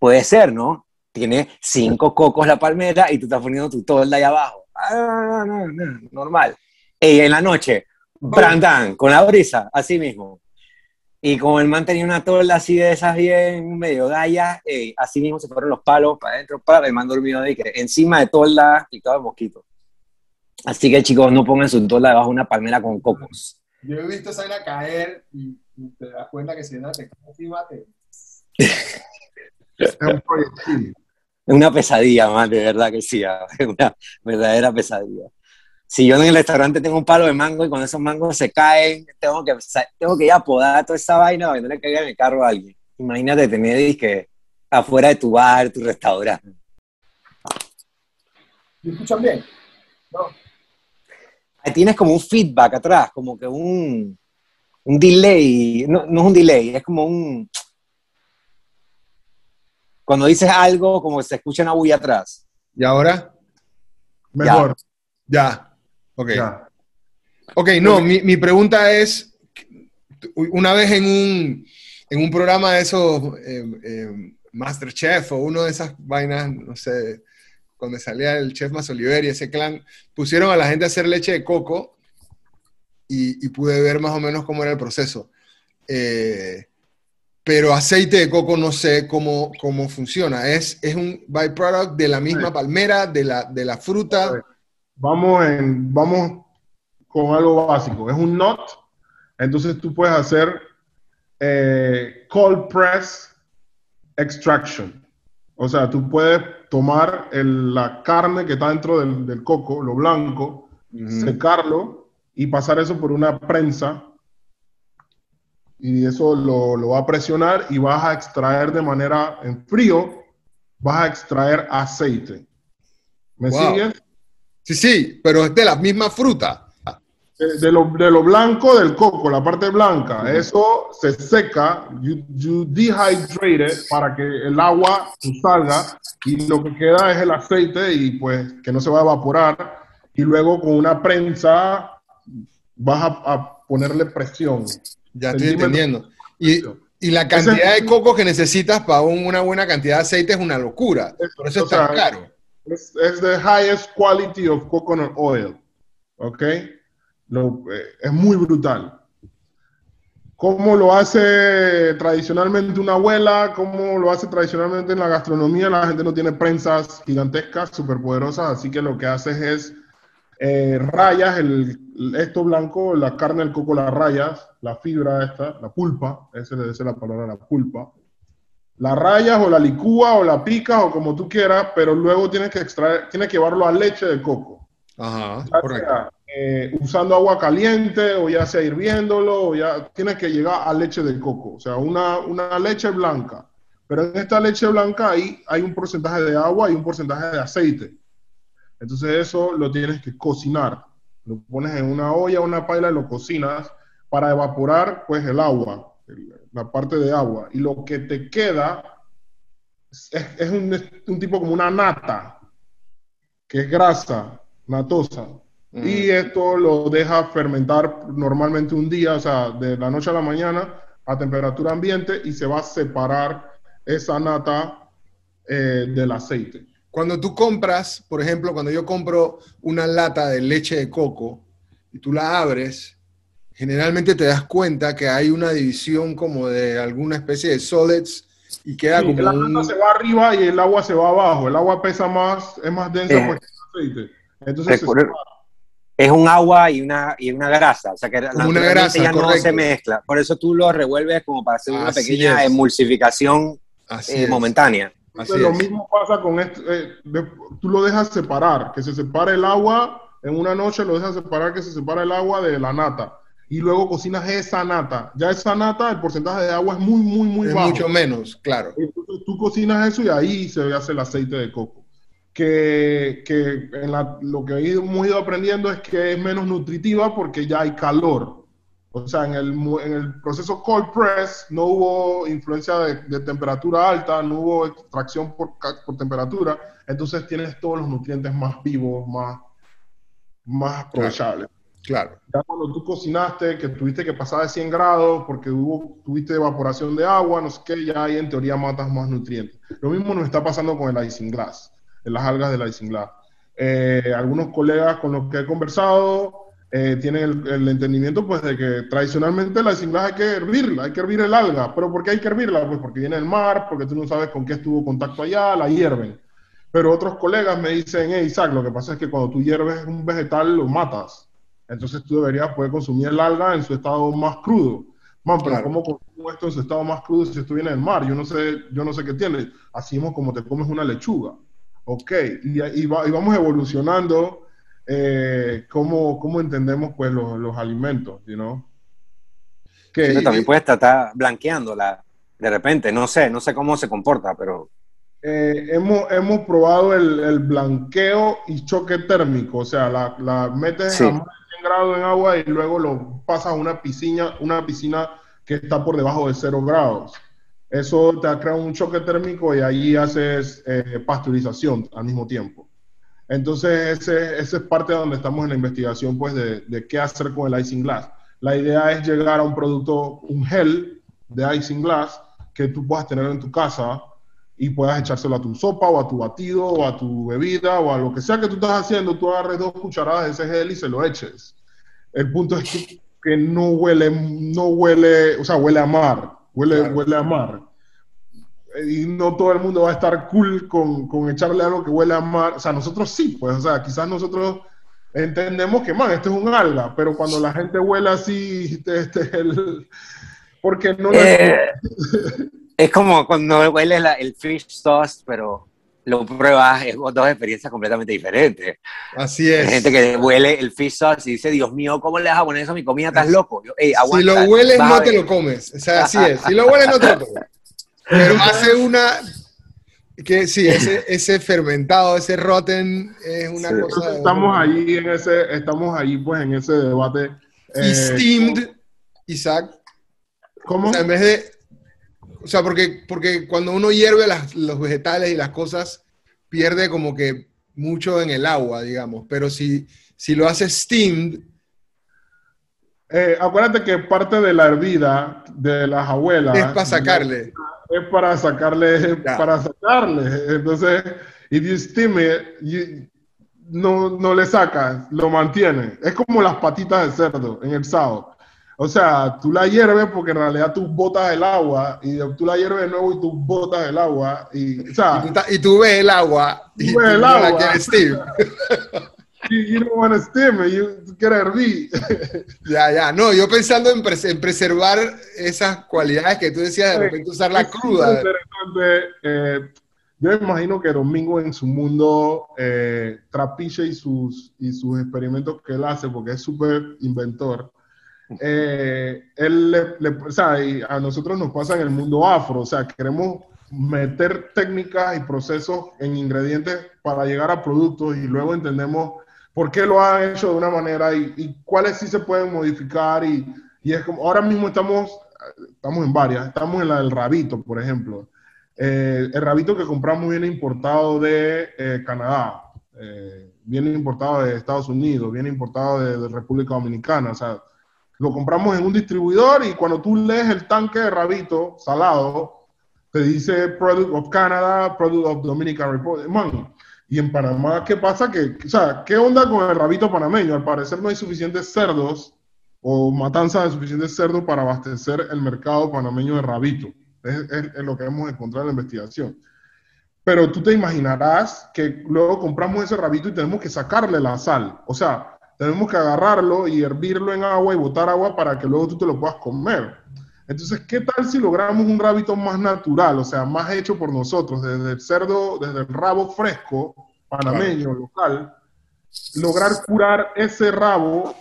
puede ser, ¿no? Tiene cinco cocos la palmera y tú estás poniendo tu tolda ahí abajo. Ah, no, no, no, no, normal. Y en la noche, Brandan, con la brisa, así mismo. Y como el man tenía una tolda así de esas bien medio gallas, ey, así mismo se fueron los palos para adentro, para el man dormido de que encima de tolda y todo el mosquito. Así que chicos, no pongan su tolda debajo de una palmera con cocos. Yo he visto esa caer y, y te das cuenta que si no te cae encima, te... Es un proyectil. Es una pesadilla, man, de verdad que sí, es una verdadera pesadilla. Si yo en el restaurante tengo un palo de mango y cuando esos mangos se caen, tengo que, tengo que ir a podar toda esa vaina para que no le caiga en el carro a alguien. Imagínate tener disque afuera de tu bar, tu restaurante. ¿Me escuchan bien? No. Ahí tienes como un feedback atrás, como que un, un delay, no, no es un delay, es como un... Cuando dices algo, como que se escucha una bulla atrás. ¿Y ahora? Mejor. Ya. Ok. Ya. Ok, no, mi, mi pregunta es, una vez en un, en un programa de esos, eh, eh, Masterchef o uno de esas vainas, no sé, cuando salía el chef Masoliver y ese clan, pusieron a la gente a hacer leche de coco y, y pude ver más o menos cómo era el proceso. Eh, pero aceite de coco no sé cómo, cómo funciona. Es, es un byproduct de la misma Sí. palmera, de la, de la fruta. Vamos, en, vamos con algo básico. Es un nut. Entonces tú puedes hacer eh, cold press extraction. O sea, tú puedes tomar el- la carne que está dentro del, del coco, lo blanco, Ujú. secarlo y pasar eso por una prensa. Y eso lo, lo va a presionar y vas a extraer de manera en frío, vas a extraer aceite. ¿Me Wow. sigues? Sí, sí, pero es de la misma fruta. De, de lo, de lo blanco del coco, la parte blanca, eso se seca, you, you dehydrate it para que el agua salga y lo que queda es el aceite y pues que no se va a evaporar y luego con una prensa vas a, a ponerle presión. Ya estoy entendiendo. Y, y la cantidad de coco que necesitas para un- una buena cantidad de aceite es una locura. Por eso es tan sea, caro. Es, es the highest quality of coconut oil. ¿Ok? Lo- eh, es muy brutal. ¿Cómo lo hace tradicionalmente una abuela? ¿Cómo lo hace tradicionalmente en la gastronomía? La gente no tiene prensas gigantescas, superpoderosas, así que lo que haces es eh, rayas el, esto blanco, la carne del coco, las rayas, la fibra esa, la pulpa, esa esa es la palabra, la pulpa. La rayas o la licúa o la picas o como tú quieras, pero luego tienes que extraer, tienes que llevarlo a leche de coco. Ajá, Ya correcto. sea, eh, usando agua caliente o ya sea hirviéndolo, o ya tienes que llegar a leche de coco, o sea, una, una leche blanca. Pero en esta leche blanca ahí hay un porcentaje de agua y un porcentaje de aceite. Entonces eso lo tienes que cocinar. Lo pones en una olla, una paila y lo cocinas para evaporar pues el agua, el- la parte de agua. Y lo que te queda es, es un, es un tipo como una nata, que es grasa, natosa. Mm. Y esto lo deja fermentar normalmente un día, o sea, de la noche a la mañana a temperatura ambiente y se va a separar esa nata eh, del aceite. Cuando tú compras, por ejemplo, cuando yo compro una lata de leche de coco y tú la abres, generalmente te das cuenta que hay una división como de alguna especie de solids y queda Sí, como la un... nata se va arriba y el agua se va abajo. El agua pesa más, es más densa Eh. porque es aceite. Entonces, Recuerdo- es un agua y una, y una grasa, o sea que una grasa, ya no correcto. se mezcla. Por eso tú lo revuelves como para hacer una Así pequeña es. emulsificación eh, momentánea. Así Entonces, lo es. mismo pasa con esto. eh, de- tú lo dejas separar, que se separe el agua en una noche, lo dejas separar, que se separa el agua de la nata. y luego cocinas esa nata. Ya esa nata, el porcentaje de agua es muy, muy, muy Es bajo. mucho menos, claro. Entonces tú cocinas eso y ahí se hace el aceite de coco. Que, que en la- lo que hemos ido aprendiendo es que es menos nutritiva porque ya hay calor. O sea, en el, en el proceso cold press no hubo influencia de, de temperatura alta, no hubo extracción por, por temperatura, entonces tienes todos los nutrientes más vivos, más, más aprovechables. Claro. Ya cuando tú cocinaste, que tuviste que pasar de 100 grados porque hubo, tuviste evaporación de agua, no sé qué, ya ahí en teoría matas más nutrientes. Lo mismo nos está pasando con el isinglass, en las algas del isinglass. Eh, algunos colegas con los que he conversado eh, tienen el, el entendimiento pues de que tradicionalmente la isinglass hay que hervirla, hay que hervir el alga. ¿Pero por qué hay que hervirla? Pues porque viene del mar, porque tú no sabes con qué estuvo contacto allá, la hierven. Pero otros colegas me dicen, hey Isaac, lo que pasa es que cuando tú hierves un vegetal lo matas. Entonces tú deberías poder consumir el alga en su estado más crudo. Man, pero Claro. ¿cómo consumo esto en su estado más crudo si esto viene del mar? Yo no sé, yo no sé qué tiene. Así mismo como te comes una lechuga. Ok, y, y va- y vamos evolucionando eh, cómo, cómo entendemos pues los, los alimentos, you know? Que, Eso también puedes tratar blanqueándola de repente, no sé, no sé cómo se comporta, pero Eh, hemos, hemos probado el, el blanqueo y choque térmico, o sea, la, la metes Sí. a más de 100 grados en agua y luego lo pasas a una piscina, una piscina que está por debajo de 0 grados. Eso te crea un choque térmico y ahí haces eh, pasteurización al mismo tiempo. Entonces, ese, ese es parte de donde estamos en la investigación, pues, de, de qué hacer con el icing glass. La idea es llegar a un producto, un gel de icing glass que tú puedas tener en tu casa y puedas echárselo a tu sopa o a tu batido o a tu bebida o a lo que sea que tú estás haciendo, tú agarres dos cucharadas de ese gel y se lo eches. El punto es que, que no huele, no huele, o sea, huele a mar, huele, Claro. huele a mar. Y no todo el mundo va a estar cool con, con echarle algo que huele a mar. O sea, nosotros sí, pues, o sea, quizás nosotros entendemos que, man, esto es un alga, pero cuando la gente huele así, este, este, el, porque no Eh, es como cuando hueles la- el fish sauce, pero lo pruebas, es dos experiencias completamente diferentes. Así Hay es. gente que huele el fish sauce y dice, Dios mío, ¿cómo le vas a poner eso a mi comida? ¿Estás loco? Yo, "Ey, Si lo hueles, no te ver". lo comes. O sea, así es. Si lo hueles, no te lo comes. Pero hace una. Que sí, ese, ese fermentado, ese rotten, es una Sí. cosa. de- estamos ahí en ese, estamos ahí pues en ese debate. Y eh, steamed, Isaac. ¿Cómo? O sea, en vez de. O sea, porque, porque cuando uno hierve las- los vegetales y las cosas, pierde como que mucho en el agua, digamos. Pero si, si lo haces steamed, Eh, acuérdate que parte de la hervida de las abuelas es para sacarle. es para sacarle, para sacarle. Entonces, if you steam it, you- no, no le sacas, lo mantiene. Es como las patitas de cerdo en el sao. O sea, tú la hierves porque en realidad tú botas el agua y tú la hierves de nuevo y tú botas el agua. Y, o sea, Y tú, ta- y tú ves el agua y Tú tú ves el no agua. you, you don't want to steam it, you quieres hervir. Ya, ya. No, yo pensando en, pres- en preservar esas cualidades que tú decías, de repente usarla Es cruda. eh, yo imagino que Domingo en su mundo eh, trapiche y sus, y sus experimentos que él hace, porque es súper inventor. eh, él le, le- o sea, y a nosotros nos pasa en el mundo afro, o sea, queremos meter técnicas y procesos en ingredientes para llegar a productos y luego entendemos por qué lo han hecho de una manera y, cuáles sí se pueden modificar y, y es como, ahora mismo estamos, estamos en varias, estamos en la del rabito, por ejemplo. Eh, el rabito que compramos viene importado de eh, Canadá, eh, viene importado de Estados Unidos, viene importado de, de República Dominicana, o sea, lo compramos en un distribuidor y cuando tú lees el tanque de rabito salado, te dice Product of Canada, Product of Dominican Republic. Y en Panamá, ¿qué pasa? Que, o sea, ¿qué onda con el rabito panameño? Al parecer no hay suficientes cerdos o matanza de suficientes cerdos para abastecer el mercado panameño de rabito. Es, es- es lo que hemos encontrado en la investigación. Pero tú te imaginarás que luego compramos ese rabito y tenemos que sacarle la sal. O sea, tenemos que agarrarlo y hervirlo en agua y botar agua para que luego tú te lo puedas comer. Entonces, ¿qué tal si logramos un rabito más natural, o sea, más hecho por nosotros, desde el cerdo, desde el rabo fresco, panameño, local, lograr curar ese rabo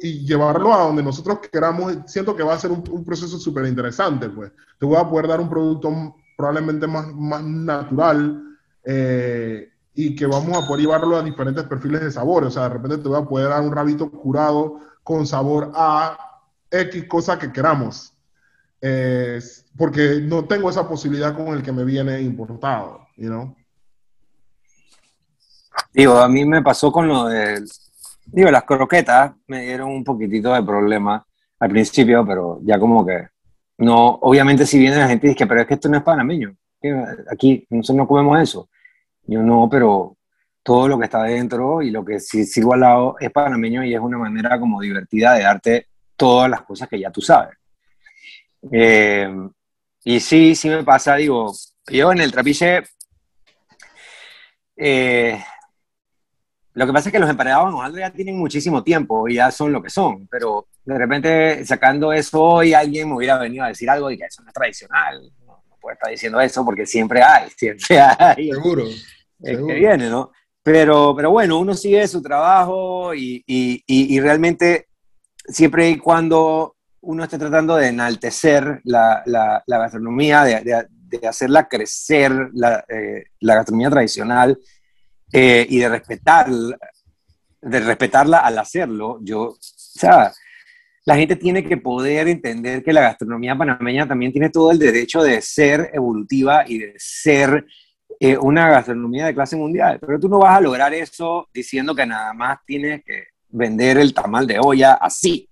y llevarlo a donde nosotros queramos, siento que va a ser un, un proceso súper interesante, pues. Te voy a poder dar un producto probablemente más, más natural eh, y que vamos a poder llevarlo a diferentes perfiles de sabor. O sea, de repente te voy a poder dar un rabito curado con sabor a X cosa que queramos. Eh, porque no tengo esa posibilidad con el que me viene importado, you know? Digo, a mí me pasó con lo de, digo, las croquetas me dieron un poquitito de problema al principio, pero ya como que no, obviamente si viene la gente y dice, pero es que esto no es panameño, aquí nosotros no comemos eso. Yo no, pero todo lo que está dentro y lo que sirvo al lado es panameño y es una manera como divertida de darte todas las cosas que ya tú sabes. Eh, y sí, sí me pasa, digo, yo en el trapiche, eh, lo que pasa es que los emparedados en Ojalá ya tienen muchísimo tiempo y ya son lo que son, pero de repente sacando eso hoy alguien me hubiera venido a decir algo de que eso no es tradicional, no, no puede estar diciendo eso porque siempre hay, siempre hay. Seguro. Es que viene, ¿no? Pero, pero bueno, uno sigue su trabajo y, y, y, y realmente siempre y cuando uno esté tratando de enaltecer la, la, gastronomía, de, de, de, hacerla crecer, la, eh, la gastronomía tradicional eh, y de respetar, de respetarla al hacerlo, yo, o sea, la gente tiene que poder entender que la gastronomía panameña también tiene todo el derecho de ser evolutiva y de ser eh, una gastronomía de clase mundial. Pero tú no vas a lograr eso diciendo que nada más tienes que vender el tamal de olla así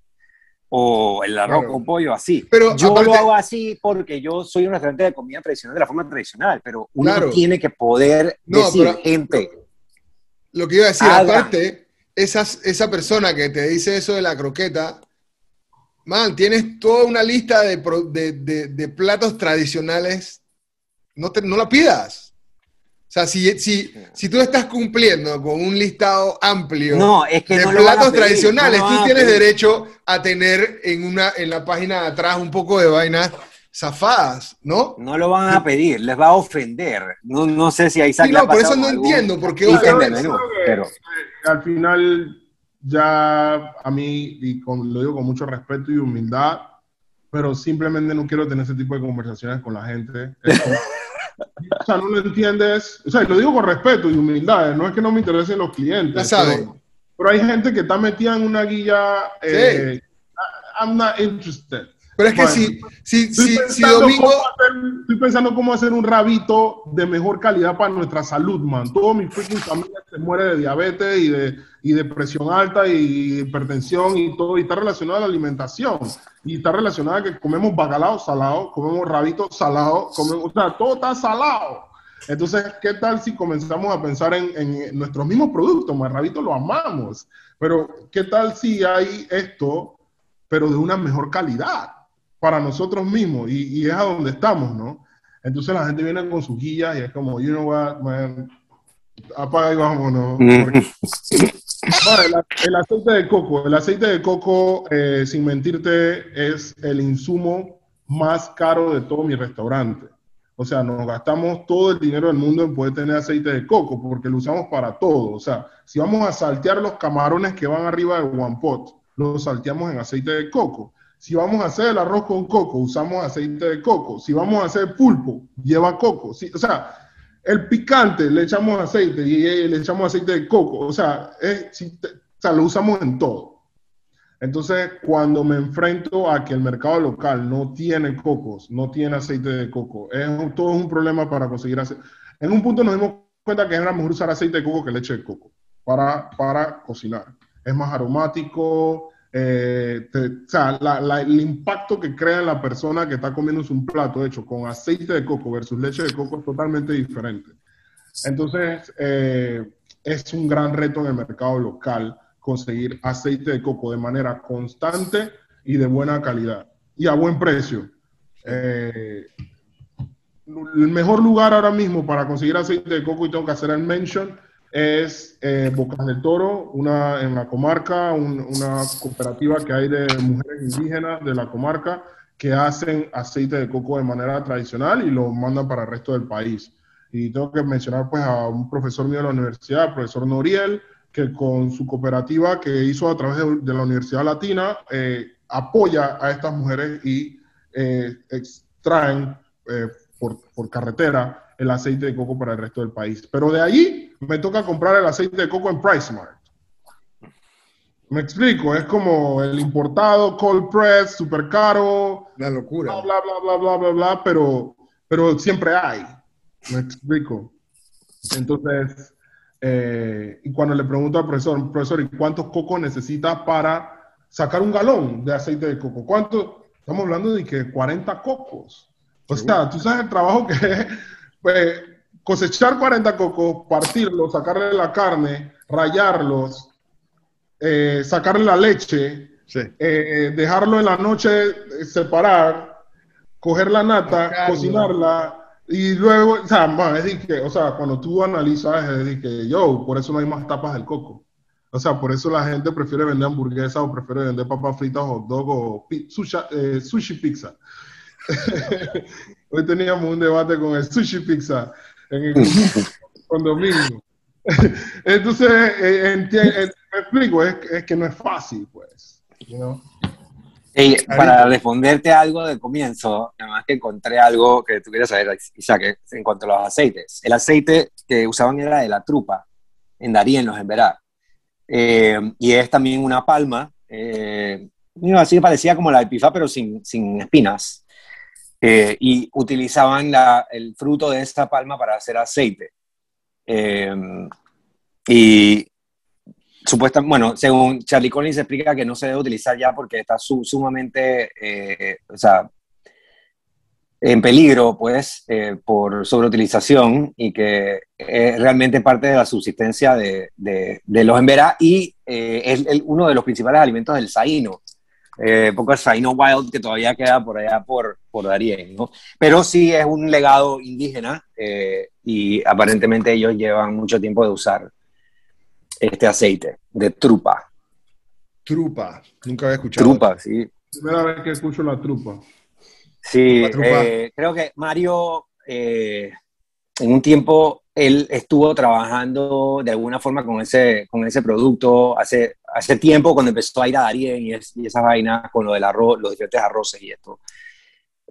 o el arroz Claro. con pollo así. Pero yo aparte- lo hago así porque yo soy un restaurante de comida tradicional de la forma tradicional, pero uno Claro. tiene que poder No, decir, pero- gente, Lo que iba a decir, Hagan. aparte, esas, esa persona que te dice eso de la croqueta, man, tienes toda una lista de, de- de- de platos tradicionales, no, te- no la pidas. O sea, si, si, si tú estás cumpliendo con un listado amplio no, es que de no a platos pedir, tradicionales, no tú a tienes derecho a tener en, una, en la página de atrás un poco de vainas zafadas, ¿no? No lo van a pedir, les va a ofender. No, no sé si ahí Sí, no, por eso no entiendo, de vez, menú, pero al final, ya a mí, y con- lo digo con mucho respeto y humildad, pero simplemente no quiero tener ese tipo de conversaciones con la gente. O sea, no lo entiendes. O sea, lo digo con respeto y humildad, eh, no es que no me interesen los clientes. Ya saben. Pero, pero hay gente que está metida en una guía. Eh, I'm not interested. Pero es que Bueno. si, si, Estoy si, si Domingo... hacer- estoy pensando cómo hacer un rabito de mejor calidad para nuestra salud, man. Todo mi freaking familia se muere de diabetes y de, y de presión alta y hipertensión y todo. Y está relacionado a la alimentación. Y está relacionado a que comemos bacalao salado, comemos rabito salado, comemos, o sea, todo está salado. Entonces, ¿qué tal si comenzamos a pensar en, en nuestros mismos productos? Man, rabito lo amamos. Pero, ¿qué tal si hay esto, pero de una mejor calidad? Para nosotros mismos y, y es a donde estamos, ¿no? Entonces la gente viene con sus guías y es como, you know what, man, apaga y vámonos. Porque- Bueno, el, el aceite de coco, el aceite de coco, eh, sin mentirte, es el insumo más caro de todo mi restaurante. O sea, nos gastamos todo el dinero del mundo en poder tener aceite de coco porque lo usamos para todo. O sea, si vamos a saltear los camarones que van arriba del one pot, los salteamos en aceite de coco. Si vamos a hacer el arroz con coco, usamos aceite de coco. Si vamos a hacer pulpo, lleva coco. O sea, el picante le echamos aceite y eh, le echamos aceite de coco. O sea, lo usamos en todo. Entonces, cuando me enfrento a que el mercado local no tiene cocos, no tiene aceite de coco, es todo es un problema para conseguir aceite. En un punto nos dimos cuenta que era mejor usar aceite de coco que leche de coco para, para cocinar. Es más aromático, eh, te- o sea, el impacto que crea en la persona que está comiéndose un plato hecho con aceite de coco versus leche de coco es totalmente diferente. Entonces, eh, es un gran reto en el mercado local conseguir aceite de coco de manera constante y de buena calidad y a buen precio. Eh, el mejor lugar ahora mismo para conseguir aceite de coco, y tengo que hacer el mention, es eh, Bocas del Toro, una, en la comarca, un- una cooperativa que hay de mujeres indígenas de la comarca que hacen aceite de coco de manera tradicional y lo mandan para el resto del país. Y tengo que mencionar pues a un profesor mío de la universidad, el profesor Noriel, que con su cooperativa que hizo a través de, la Universidad Latina, eh, apoya a estas mujeres y eh, extraen eh, por, por, carretera el aceite de coco para el resto del país. Pero de ahí me toca comprar el aceite de coco en PriceMart. Me explico, es como el importado, cold press, super caro. La locura. Bla, bla, bla, bla, bla, bla, pero, pero siempre hay. Me explico. Entonces, eh, y cuando le pregunto al profesor, profesor, ¿y cuántos cocos necesita para sacar un galón de aceite de coco? ¿Cuánto? Estamos hablando de que 40 cocos. O sea, tú sabes el trabajo que es pues, cosechar 40 cocos, partirlos, sacarle la carne, rayarlos, eh, sacarle la leche, eh, dejarlo en la noche, eh, separar, coger la nata, cocinarla y luego, o sea, es que, o sea, cuando tú analizas, es decir, que yo, por eso no hay más tapas del coco. O sea, por eso la gente prefiere vender hamburguesas o prefiere vender papas fritas, hot dog o sushi, sushi pizza. Hoy teníamos un debate con el sushi pizza en el condominio. Entonces, me explico, es, que no es fácil, pues. para responderte algo del comienzo, además que encontré algo que tú quieras saber, Isaac, en cuanto a los aceites. El aceite que usaban era de la trupa, en Darien, en Verá. Eh, y es también una palma, eh, así que parecía como la de pifa, pero sin, sin espinas. Eh, y utilizaban la, el fruto de esta palma para hacer aceite. Eh, y supuestamente, bueno, según Charlie Collins explica que no se debe utilizar ya porque está sumamente, eh, o sea, en peligro, pues, por sobreutilización y que es realmente parte de la subsistencia de, de, los emberá y es uno de los principales alimentos del saíno. Eh, poco el saíno wild que todavía queda por allá por, por Darien, ¿no? Pero sí es un legado indígena y aparentemente ellos llevan mucho tiempo de usar este aceite de trupa. Trupa, nunca había escuchado. Trupa, sí. Primera vez que escucho la trupa. Sí, eh, creo que Mario, eh, en un tiempo, él estuvo trabajando de alguna forma con ese, con ese producto hace, hace tiempo cuando empezó a ir a Darien y, es, y esas vainas con lo del arroz, los diferentes arroces y esto.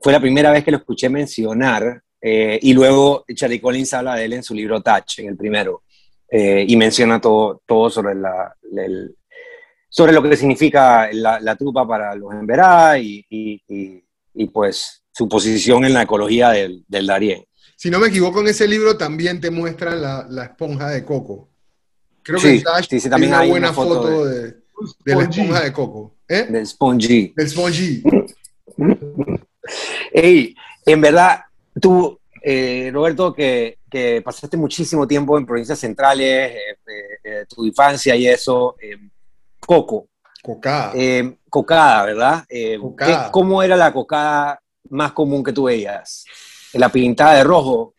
Fue la primera vez que lo escuché mencionar eh, y luego Charlie Collins habla de él en su libro Touch, en el primero. Eh, y menciona todo, todo sobre, la, sobre lo que significa la, la para los Emberá y, y, y, pues su posición en la ecología del, del Darién. Si no me equivoco, en ese libro también te muestran la, la esponja de coco. Creo que sí, sí, también hay una buena foto, de, de, la esponja de coco. ¿eh? Del spongy. Del spongy. Ey, en verdad, tú, eh, Roberto, que que pasaste muchísimo tiempo en provincias centrales, eh, eh, eh, tu infancia y eso, coco. Cocada. cocada, ¿verdad? ¿Cómo era la cocada más común que tú veías? ¿La pintada de rojo?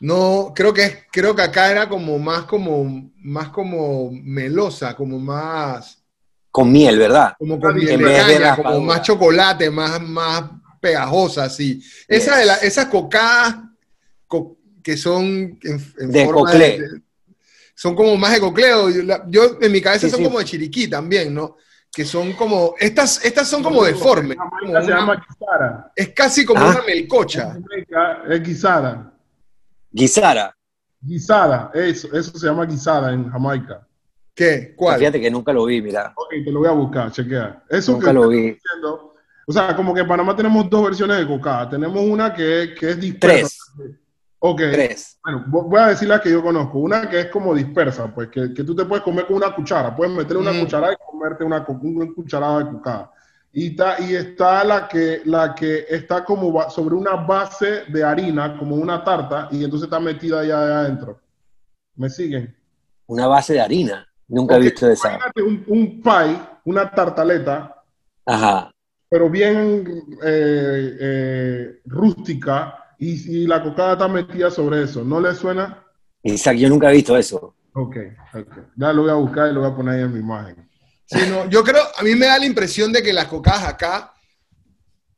No, creo que, creo que acá era como más como, más como melosa, como más... Con miel, ¿verdad? Como con miel de caña, como más chocolate, más, más pegajosa, sí. Esa de la, esas cocadas que son en, de forma de, son como más de cocleo. Yo, en mi cabeza son como de chiriquí también, ¿no? Que son como, estas, estas son como deformes. se llama guisara. Es casi como una melcocha. Es guisara. Guisara. Guisara, eso, eso se llama guisara en Jamaica. ¿Qué? ¿Cuál? Fíjate que nunca lo vi, mira. Ok, te lo voy a buscar, chequea. Eso nunca lo vi. o sea, como que en Panamá tenemos dos versiones de cocada. Tenemos una que, que es dispersa. Tres. Ok. Bueno, voy a decir la que yo conozco. Una que es como dispersa, pues que, que tú te puedes comer con una cuchara. Puedes meterle una cuchara y comerte una, una cucharada de cocada. Y está, y está la, que, la que está como sobre una base de harina, como una tarta, y entonces está metida allá adentro. ¿Me siguen? Una base de harina. Nunca he visto esa. Imagínate un, un pie, una tartaleta. Ajá. Pero bien eh, eh, rústica y, la cocada está metida sobre eso. ¿No le suena? Isaac, yo nunca he visto eso. Ok, ok. Ya lo voy a buscar y lo voy a poner ahí en mi imagen. Sí, no, yo creo, a mí me da la impresión de que las cocadas acá,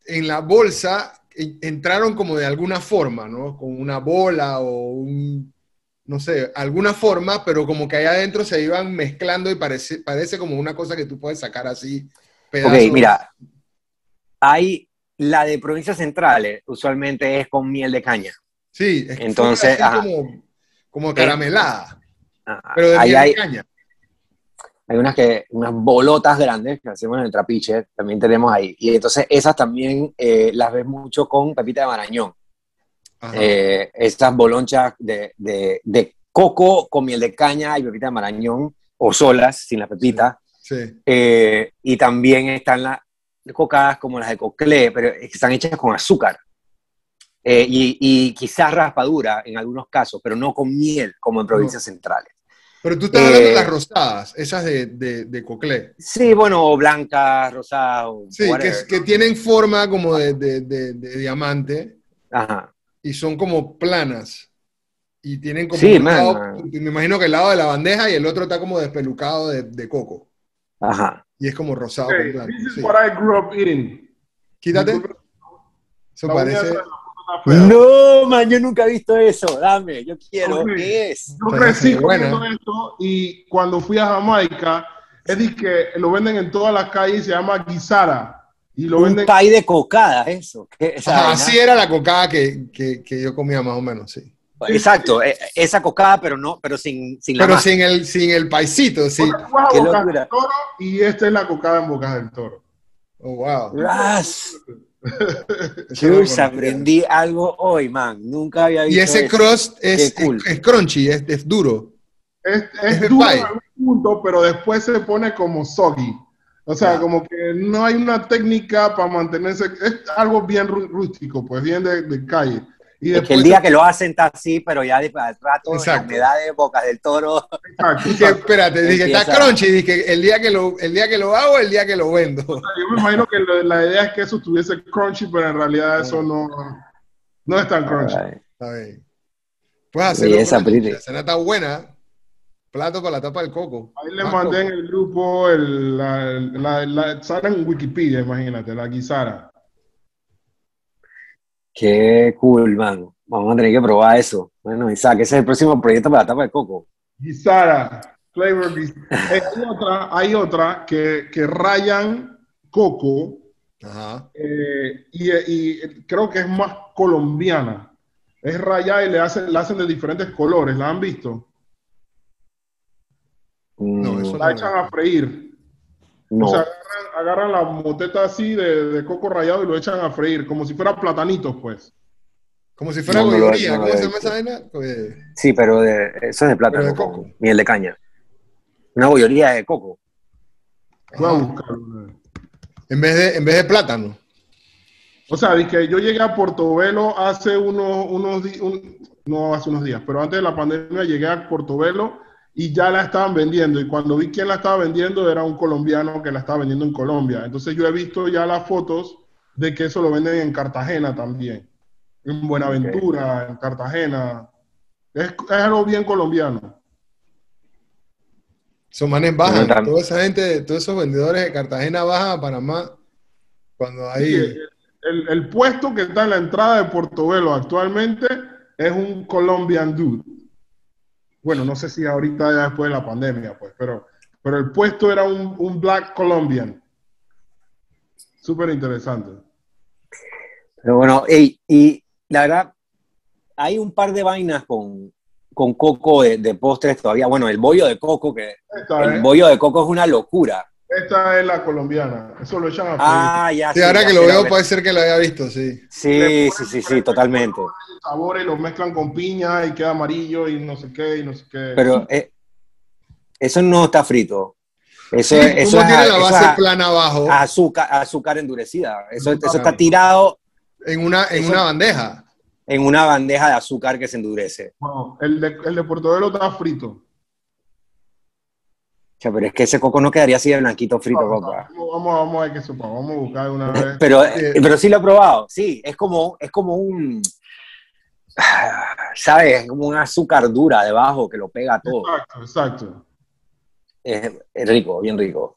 en la bolsa, entraron como de alguna forma, ¿no? Con una bola o un, no sé, alguna forma, pero como que allá adentro se iban mezclando y parece, parece como una cosa que tú puedes sacar así. pedazos. Ok, mira, hay la de provincias centrales, usualmente es con miel de caña. Sí, es que Entonces, ajá. como, como caramelada, Ajá. pero de Ahí miel de hay, caña. hay unas que unas bolotas grandes que hacemos en el trapiche, también tenemos ahí. Y entonces esas también eh, las ves mucho con pepita de marañón. Eh, estas bolonchas de, de- de coco con miel de caña y pepita de marañón, o solas, sin la pepita. sí. Eh, y también están las cocadas como las de coclé, pero están hechas con azúcar. Eh, y, y quizás raspadura en algunos casos, pero no con miel, como en provincias centrales. Pero tú estás hablando de Eh, las rosadas, esas de, de, de coclé. Sí, bueno, o blancas, rosadas, o Sí, que, whatever, que ¿no? tienen forma como de, de- diamante Ajá. y son como planas. Y tienen como Sí, un man, lado- man. me imagino que el lado de la bandeja y el otro está como despelucado de, de coco. Ajá. Y es como rosado Okay, con blanco. this is sí. what I grew up eating. Quítate. Eso parece. No, man, yo nunca he visto eso. Dame, yo quiero. Ok. ¿Qué es? Yo crecí comiendo esto y cuando fui a Jamaica, es que lo venden en todas las calles, se llama guisara. Y lo Un venden de cocada, eso. Así era la cocada que, que- que yo comía más o menos, sí. Exacto, eh, esa cocada, pero no, pero sin, sin la Pero masa. sin el, sin el paisito, sí. Porque tú vas a Qué Bocas locura. del Toro y esta es la cocada en Bocas del Toro. Oh, wow. Ras. Conocía. aprendí algo hoy, man. Nunca había visto Y ese eso. crust es, cool. es, es crunchy, es, es duro. Es, Es duro pie. en algún punto, pero después se pone como soggy. O sea, como que no hay una técnica para mantenerse. Es algo bien rú- rústico, pues bien de, de calle. Y Es que después el día que lo hacen está así, pero ya de al rato, en la Exacto. de bocas del toro. Exacto, exacto. espérate, dije, está crunchy, dije, el día que lo, el día que lo hago, el día que lo vendo. Yo me imagino que lo- la idea es que eso estuviese crunchy, pero en realidad eso no, no es tan crunchy. Está bien. Puedes hacerlo. Pretty. La cena está buena. Plato para la tapa del coco. Ahí le mandé en el grupo el, la, la, la- sale en Wikipedia, imagínate, la guisara. Qué cool, man. Vamos a tener que probar eso. Bueno, Isaac, ese es el próximo proyecto para la tapa de coco. Guisara, flavor guis- Eh, hay otra, hay otra que, que rayan coco Ajá. eh, y, y creo que es más colombiana. Es rayada y le hacen, la hacen de diferentes colores, ¿la han visto? No, eso La echan a freír. No. O sea, agarran, agarran la moteta así de, de coco rallado y lo echan a freír, como si fuera platanitos, pues. Como si fuera No, ¿Cómo se llama esa vaina? Pues, Sí, pero de, eso es de plátano, de con coco. miel de caña. Una bollería de coco. Voy a buscarlo. En vez de, en vez de plátano. O sea, que yo llegué a Portobelo hace unos, unos días, no hace unos días, pero antes de la pandemia llegué a Portobelo y ya la estaban vendiendo. Y cuando vi quién la estaba vendiendo, era un colombiano que la estaba vendiendo en Colombia. Entonces yo he visto ya las fotos de que eso lo venden en Cartagena también. En Buenaventura, en Cartagena. Es, es algo bien colombiano. Esos manes bajan. Toda esa gente, todos esos vendedores de Cartagena bajan a Panamá cuando hay. El, el puesto que está en la entrada de Portobelo actualmente es un Colombian Dude. Bueno, no sé si ahorita ya después de la pandemia, pues, pero, pero el puesto era un, un Black Colombian. Súper interesante. Pero bueno, ey, y la verdad, hay un par de vainas con, con coco de, de postres todavía. Bueno, el bollo de coco, que el bollo de coco es una locura. Esta es la colombiana. Eso lo echan a. Ah, ya Sí, sí, ahora ya que lo veo, puede ser que lo haya visto, sí. Sí, sí, sí, sí, totalmente. sabores, los mezclan con piña y queda amarillo y no sé qué y no sé qué. Pero eh, eso no está frito. Eso, Sí, es- eso es, tiene la base es plana abajo azúcar, azúcar endurecida. Eso, eso está tirado en una, en eso- una bandeja. en una bandeja de azúcar que se endurece. Bueno, el, de, el de Portobelo está frito. Sea, pero es que ese coco no quedaría así de blanquito frito, papá. vamos, vamos a ver qué sopa. Vamos a buscar una vez. Pero, Eh, pero sí lo he probado. Sí, es como, es como un, ¿sabes? Es como un azúcar dura debajo que lo pega todo. Exacto, exacto. Es, es rico, bien rico.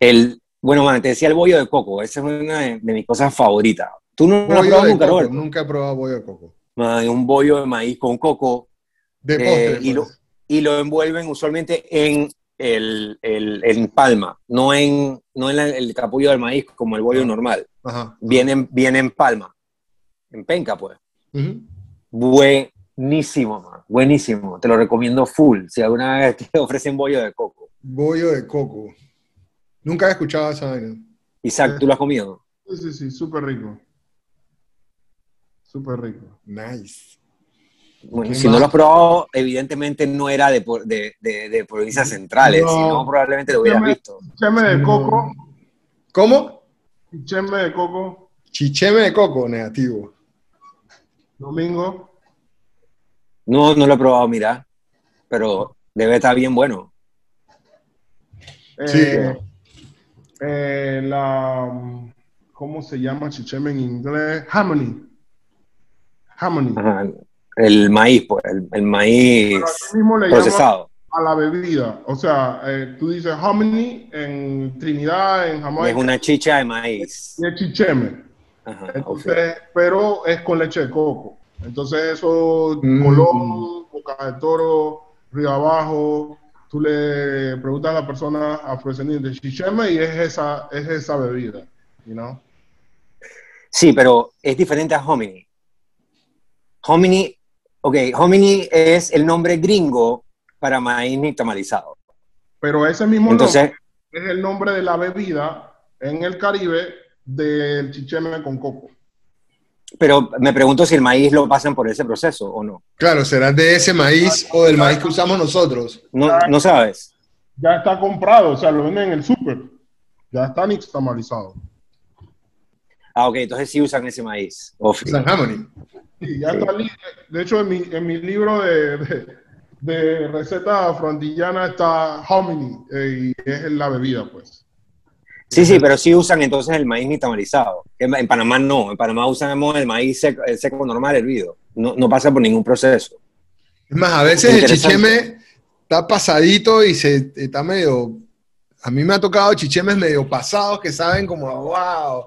El, bueno, man, te decía el bollo de coco. Esa es una de, de mis cosas favoritas. Tú no lo has probado nunca, coco. Nunca he probado bollo de coco. man, un bollo de maíz con coco De eh, postre. y, lo, pues. Y lo envuelven usualmente en el, el- en palma, no en, no en la- el capullo del maíz como el bollo normal. Ajá. Viene, en- viene en palma, en penca, pues. Buenísimo, man, buenísimo. Te lo recomiendo full. Si alguna vez te ofrecen bollo de coco. Bollo de coco. Nunca he escuchado esa vaina. Isaac, ¿tú lo has comido? Sí, sí, sí, súper rico. Súper rico. Nice. Bueno, ¿Qué si no lo has probado, evidentemente no era de, por- de, de- de provincias centrales, No. si no, probablemente lo hubieras visto. Chicheme de coco. ¿Cómo? Chicheme de coco. Chicheme de coco, negativo. Domingo. No, no lo he probado, mira, pero debe estar bien bueno. Sí. Eh, eh, la, ¿Cómo se llama chicheme en inglés? Harmony. Harmony. Ajá, El maíz, pues, el, el maíz mismo le procesado. a la bebida. O sea, eh, tú dices harmony en Trinidad, en Es Jamaica, una chicha de maíz. y es chicheme. Ajá. Entonces, pero es con leche de coco. Entonces eso, Mm. Colón, Boca de Toro, Río Abajo, tú le preguntas a la persona afrodescendiente de chicheme y es esa, es esa bebida, you know? Sí, pero es diferente a hominy. Hominy, ok, hominy es el nombre gringo para maíz nixtamalizado. Pero ese mismo Entonces, nombre es el nombre de la bebida en el Caribe del chicheme con coco. pero me pregunto si el maíz lo pasan por ese proceso o no. Claro, ¿será de ese maíz o del maíz que usamos nosotros? No, no sabes. Ya está comprado, o sea, lo venden en el súper. Ya está nixtamalizado. Ah, ok, entonces sí usan ese maíz. Ofi. San Harmony. Sí, ya Sí. está li- De hecho, en mi, en mi libro de, de, de receta afroantillana está hominy, eh, y es la bebida, pues. Sí, sí, pero sí usan entonces el maíz nixtamalizado. En, en Panamá no, en Panamá usamos el maíz seco, el seco normal hervido. No, no pasa por ningún proceso. Es más, a veces el chicheme está pasadito y se está medio. A mí me ha tocado chichemes medio pasados que saben como, wow,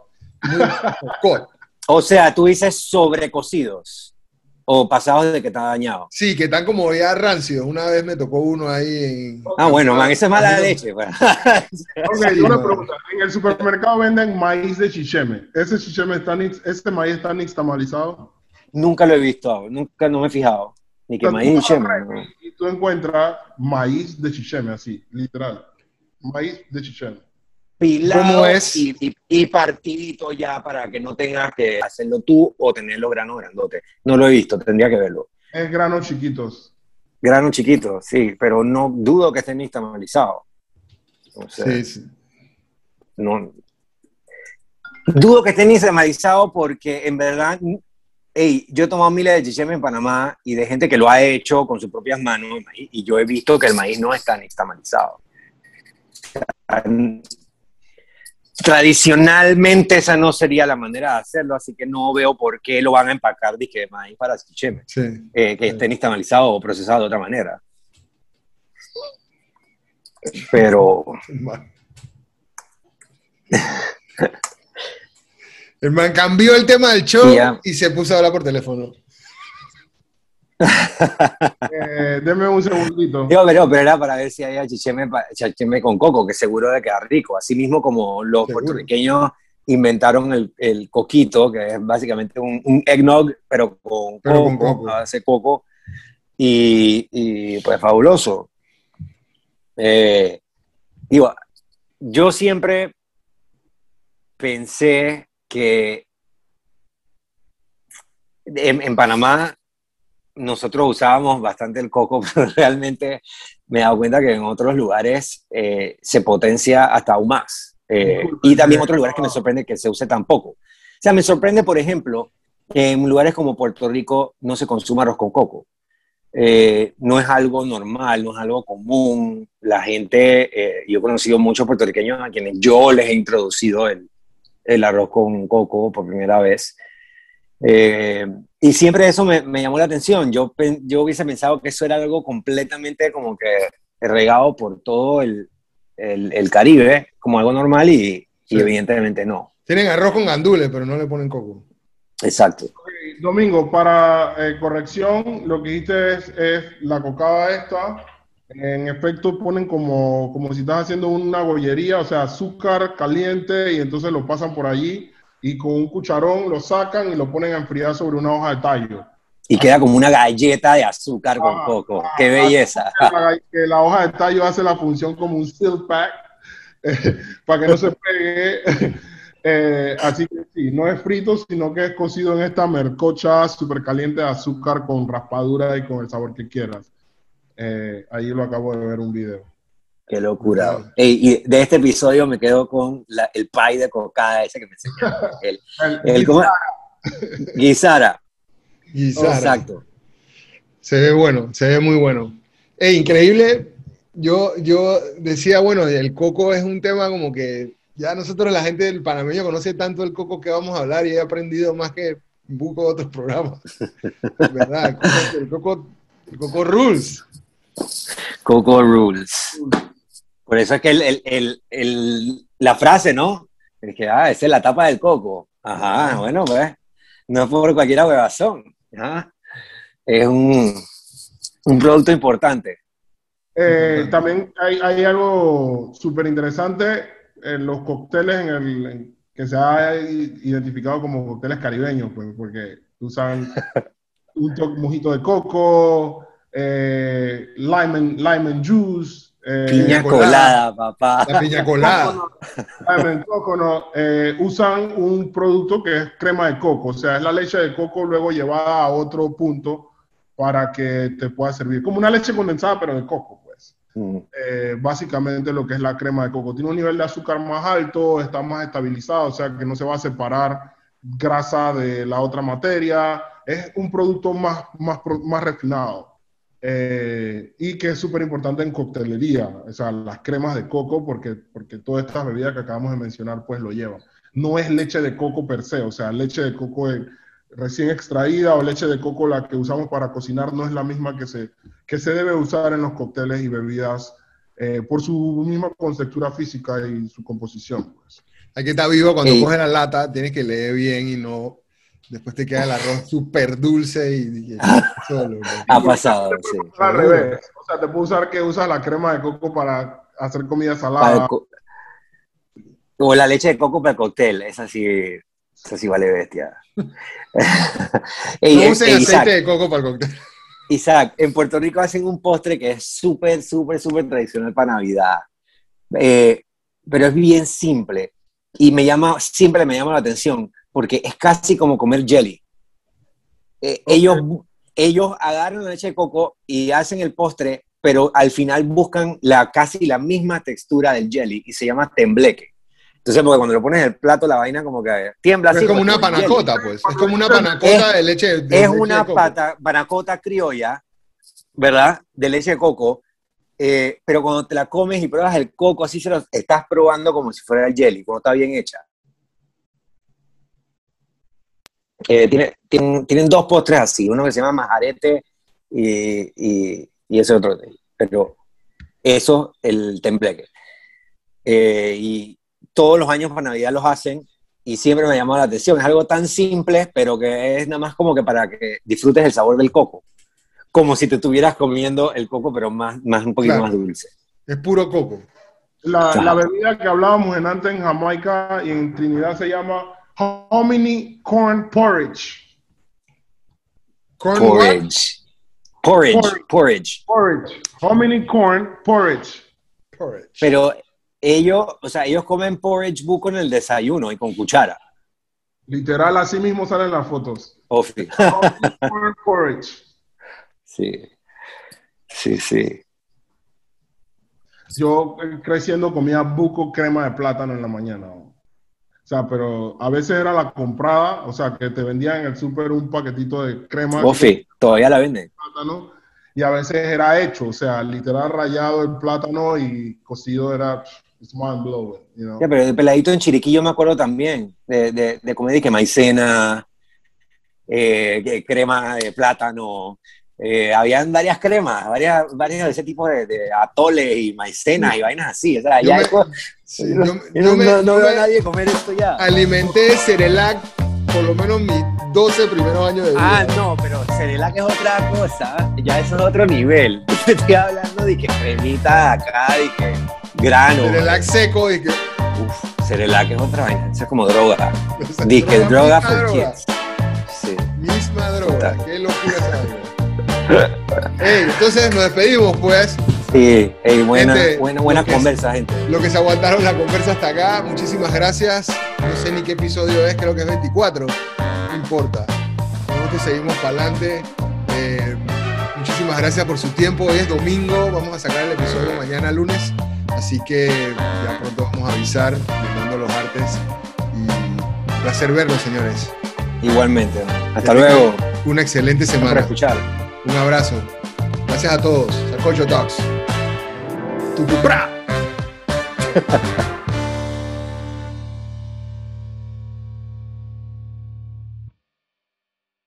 muy. O sea, tú dices sobrecocidos o pasados de que está dañado. Sí, que están como ya rancios. Una vez me tocó uno ahí en. Ah, bueno, man, esa es mala leche. pues. Ok, Sí, una man. pregunta. En el supermercado venden maíz de chicheme. ¿Ese chicheme está ese maíz está nixtamalizado? nunca lo he visto, nunca no me he fijado. Ni que O sea, maíz ¿no? red Y tú encuentras maíz de chicheme, así, literal. Maíz de chicheme. Pilado. Y, y- y partidito ya para que no tengas que hacerlo tú o tener los granos grandotes. No lo he visto, tendría que verlo. Es granos chiquitos. Granos chiquitos, sí, pero no dudo que estén nixtamalizados. O sea, Sí, sí. no. Dudo que estén nixtamalizados porque en verdad, hey, yo he tomado miles de chicheme en Panamá y de gente que lo ha hecho con sus propias manos y yo he visto que el maíz no está nixtamalizado. Tradicionalmente esa no sería la manera de hacerlo, así que no veo por qué lo van a empacar de que maíz para chicheme, sí. eh, que esté nixtamalizado o procesado de otra manera. Pero El man cambió el tema del show Sí, y se puso a hablar por teléfono. Eh, deme un segundito. Digo, pero, pero era para ver si había chicheme, chicheme con coco, que seguro de quedar rico. Así mismo como los Seguro. puertorriqueños inventaron el, el coquito, que es básicamente un, un eggnog, pero con Pero coco, con coco. a base de coco. Y, y, pues fabuloso. Eh, digo, yo siempre pensé que en, en Panamá nosotros usábamos bastante el coco, pero realmente me he dado cuenta que en otros lugares eh, se potencia hasta aún más. Eh, y también otros lugares que me sorprende que se use tan poco. O sea, me sorprende, por ejemplo, que en lugares como Puerto Rico no se consuma arroz con coco. Eh, no es algo normal, no es algo común. La gente, eh, yo he conocido muchos puertorriqueños a quienes yo les he introducido el, el arroz con coco por primera vez. Eh, y siempre eso me, me llamó la atención. Yo, yo hubiese pensado que eso era algo completamente como que regado por todo el, el, el Caribe, como algo normal y, y Sí. evidentemente no. Tienen arroz con gandules, pero no le ponen coco. Exacto. Domingo, para eh, corrección, lo que dijiste es, es la cocada esta. En efecto, ponen como, como si estás haciendo una bollería, o sea, azúcar caliente y entonces lo pasan por allí y con un cucharón lo sacan y lo ponen a enfriar sobre una hoja de tallo. Y queda como una galleta de azúcar con Ah, coco. ah, ¡Qué ah, belleza! La, que la hoja de tallo hace la función como un seal pack eh, para que no se pegue. Eh, así que sí, no es frito, sino que es cocido en esta mercocha súper caliente de azúcar con raspadura y con el sabor que quieras. Eh, ahí lo acabo de ver un video. ¡Qué locura! Ey, y de este episodio me quedo con la- el pie de cocada ese que me enseñaron. El, El-. Guisara. Guisara. Exacto. Se ve bueno, se ve muy bueno. Eh, increíble. Yo, yo decía, bueno, el coco es un tema como que ya nosotros, la gente del panameño, conoce tanto el coco que vamos a hablar y he aprendido más que buco de otros programas. ¿Verdad? El coco, el coco, el coco rules. Coco Rules. Por eso es que el, el- el- el- la frase, ¿no? Es que, ah, esa es la tapa del coco. Ajá, bueno, pues, no es por cualquier huevazón. Ajá. Es un, un producto importante. Eh, también hay, hay algo súper interesante en los cócteles en el, en- que se ha identificado como cócteles caribeños, pues, porque usan un to- mojito de coco, eh, lime, and, lime and juice, eh, Piña colada. colada, papá. La piña colada. and coconut, eh, usan un producto que es crema de coco, o sea, es la leche de coco luego llevada a otro punto para que te pueda servir, como una leche condensada pero de coco, pues Mm. eh, básicamente lo que es la crema de coco. Tiene un nivel de azúcar más alto, está más estabilizado, o sea que no se va a separar grasa de la otra materia. Es un producto más, más, más refinado. Eh, y que es súper importante en coctelería, o sea, las cremas de coco, porque, porque todas estas bebidas que acabamos de mencionar, pues lo llevan. No es leche de coco per se, o sea, leche de coco eh, recién extraída o leche de coco la que usamos para cocinar no es la misma que se, que se debe usar en los cócteles y bebidas eh, por su misma contextura física y su composición. Pues. Hay que estar vivo cuando coges la lata, tienes que leer bien y no. Después te queda el arroz súper dulce y, y- solo. ¿no? Ha pasado, sí. Al revés, o sea, te puedo usar que usas la crema de coco para hacer comida salada. co- o la leche de coco para el cóctel, esa sí, esa sí vale bestia. Ey, No usen aceite Isaac, de coco para el cóctel. Isaac, en Puerto Rico hacen un postre que es súper, súper, súper tradicional para Navidad. Eh, pero es bien simple. Y me llama, siempre me llama la atención, porque es casi como comer jelly. Eh, ellos, ellos agarran la leche de coco y hacen el postre, pero al final buscan la, casi la misma textura del jelly y se llama tembleque. Entonces, porque cuando lo pones en el plato, la vaina como que tiembla así. es como una panacota, pues. Es como una panacota de leche de Es leche una de coco. pata, panacota criolla, ¿verdad? De leche de coco. eh, pero cuando te la comes y pruebas el coco, así se lo estás probando como si fuera el jelly, cuando está bien hecha. Eh, tiene- tienen, tienen dos postres así, uno que se llama majarete y, y, y ese otro. Pero eso, el tembleque. Eh, y todos los años para Navidad los hacen y siempre me llama la atención. Es algo tan simple, pero que es nada más como que para que disfrutes el sabor del coco. Como si te estuvieras comiendo el coco, pero más, más un poquito Claro. más dulce. Es puro coco. La, Claro. la bebida que hablábamos en antes en Jamaica y en Trinidad se llama Hominy Corn Porridge. Corn? Porridge. Porridge, Porridge. porridge. Porridge. Hominy Corn Porridge. Porridge. Pero ellos, o sea, ellos comen porridge buco en el desayuno y con cuchara. Literal, así mismo salen las fotos. Ofi. Hominy Corn Porridge. Sí. Sí, sí. Yo eh, creciendo comía buco crema de plátano en la mañana. O sea, pero a veces era la comprada, o sea, que te vendían en el súper un paquetito de crema de Ofi, todavía la venden. plátano y a veces era hecho, o sea, literal rayado el plátano y cocido era it's mind blowing, you know. Ya, pero el peladito en Chiriquí yo me acuerdo también de, de, de comer que maicena, eh, crema de plátano, eh, habían varias cremas, varias, varias de ese tipo de, de atoles y maicenas y vainas así. O sea, Yo me- Sí, yo, yo- yo yo no, veo a nadie comer esto ya. alimenté Cerelac por lo menos mis 12 primeros años de vida. Ah, no, pero Cerelac es otra cosa. Ya eso es otro nivel. Estoy hablando de que cremita acá, de que grano. Cerelac seco y que. Uf, Cerelac es otra vaina. Eso es como droga. Dije misma droga for droga. kids. Sí. Misma droga. Total. Qué locura esa vaina. Ey, entonces nos despedimos, pues. Sí, ey, buena, Gente, buena, buena conversa, gente. Lo que se aguantaron la conversa hasta acá, muchísimas gracias. No sé ni qué episodio es, creo que es 24. No importa. Nosotros seguimos para adelante. Eh, muchísimas gracias por su tiempo. Hoy es domingo, vamos a sacar el episodio mañana lunes. Así que ya pronto vamos a avisar, llamando los artes. Y un placer verlos, señores. Igualmente. Hasta Que luego. Una excelente semana. escuchar. Un abrazo. Gracias a todos. Sacocho Talks. Tudo brá!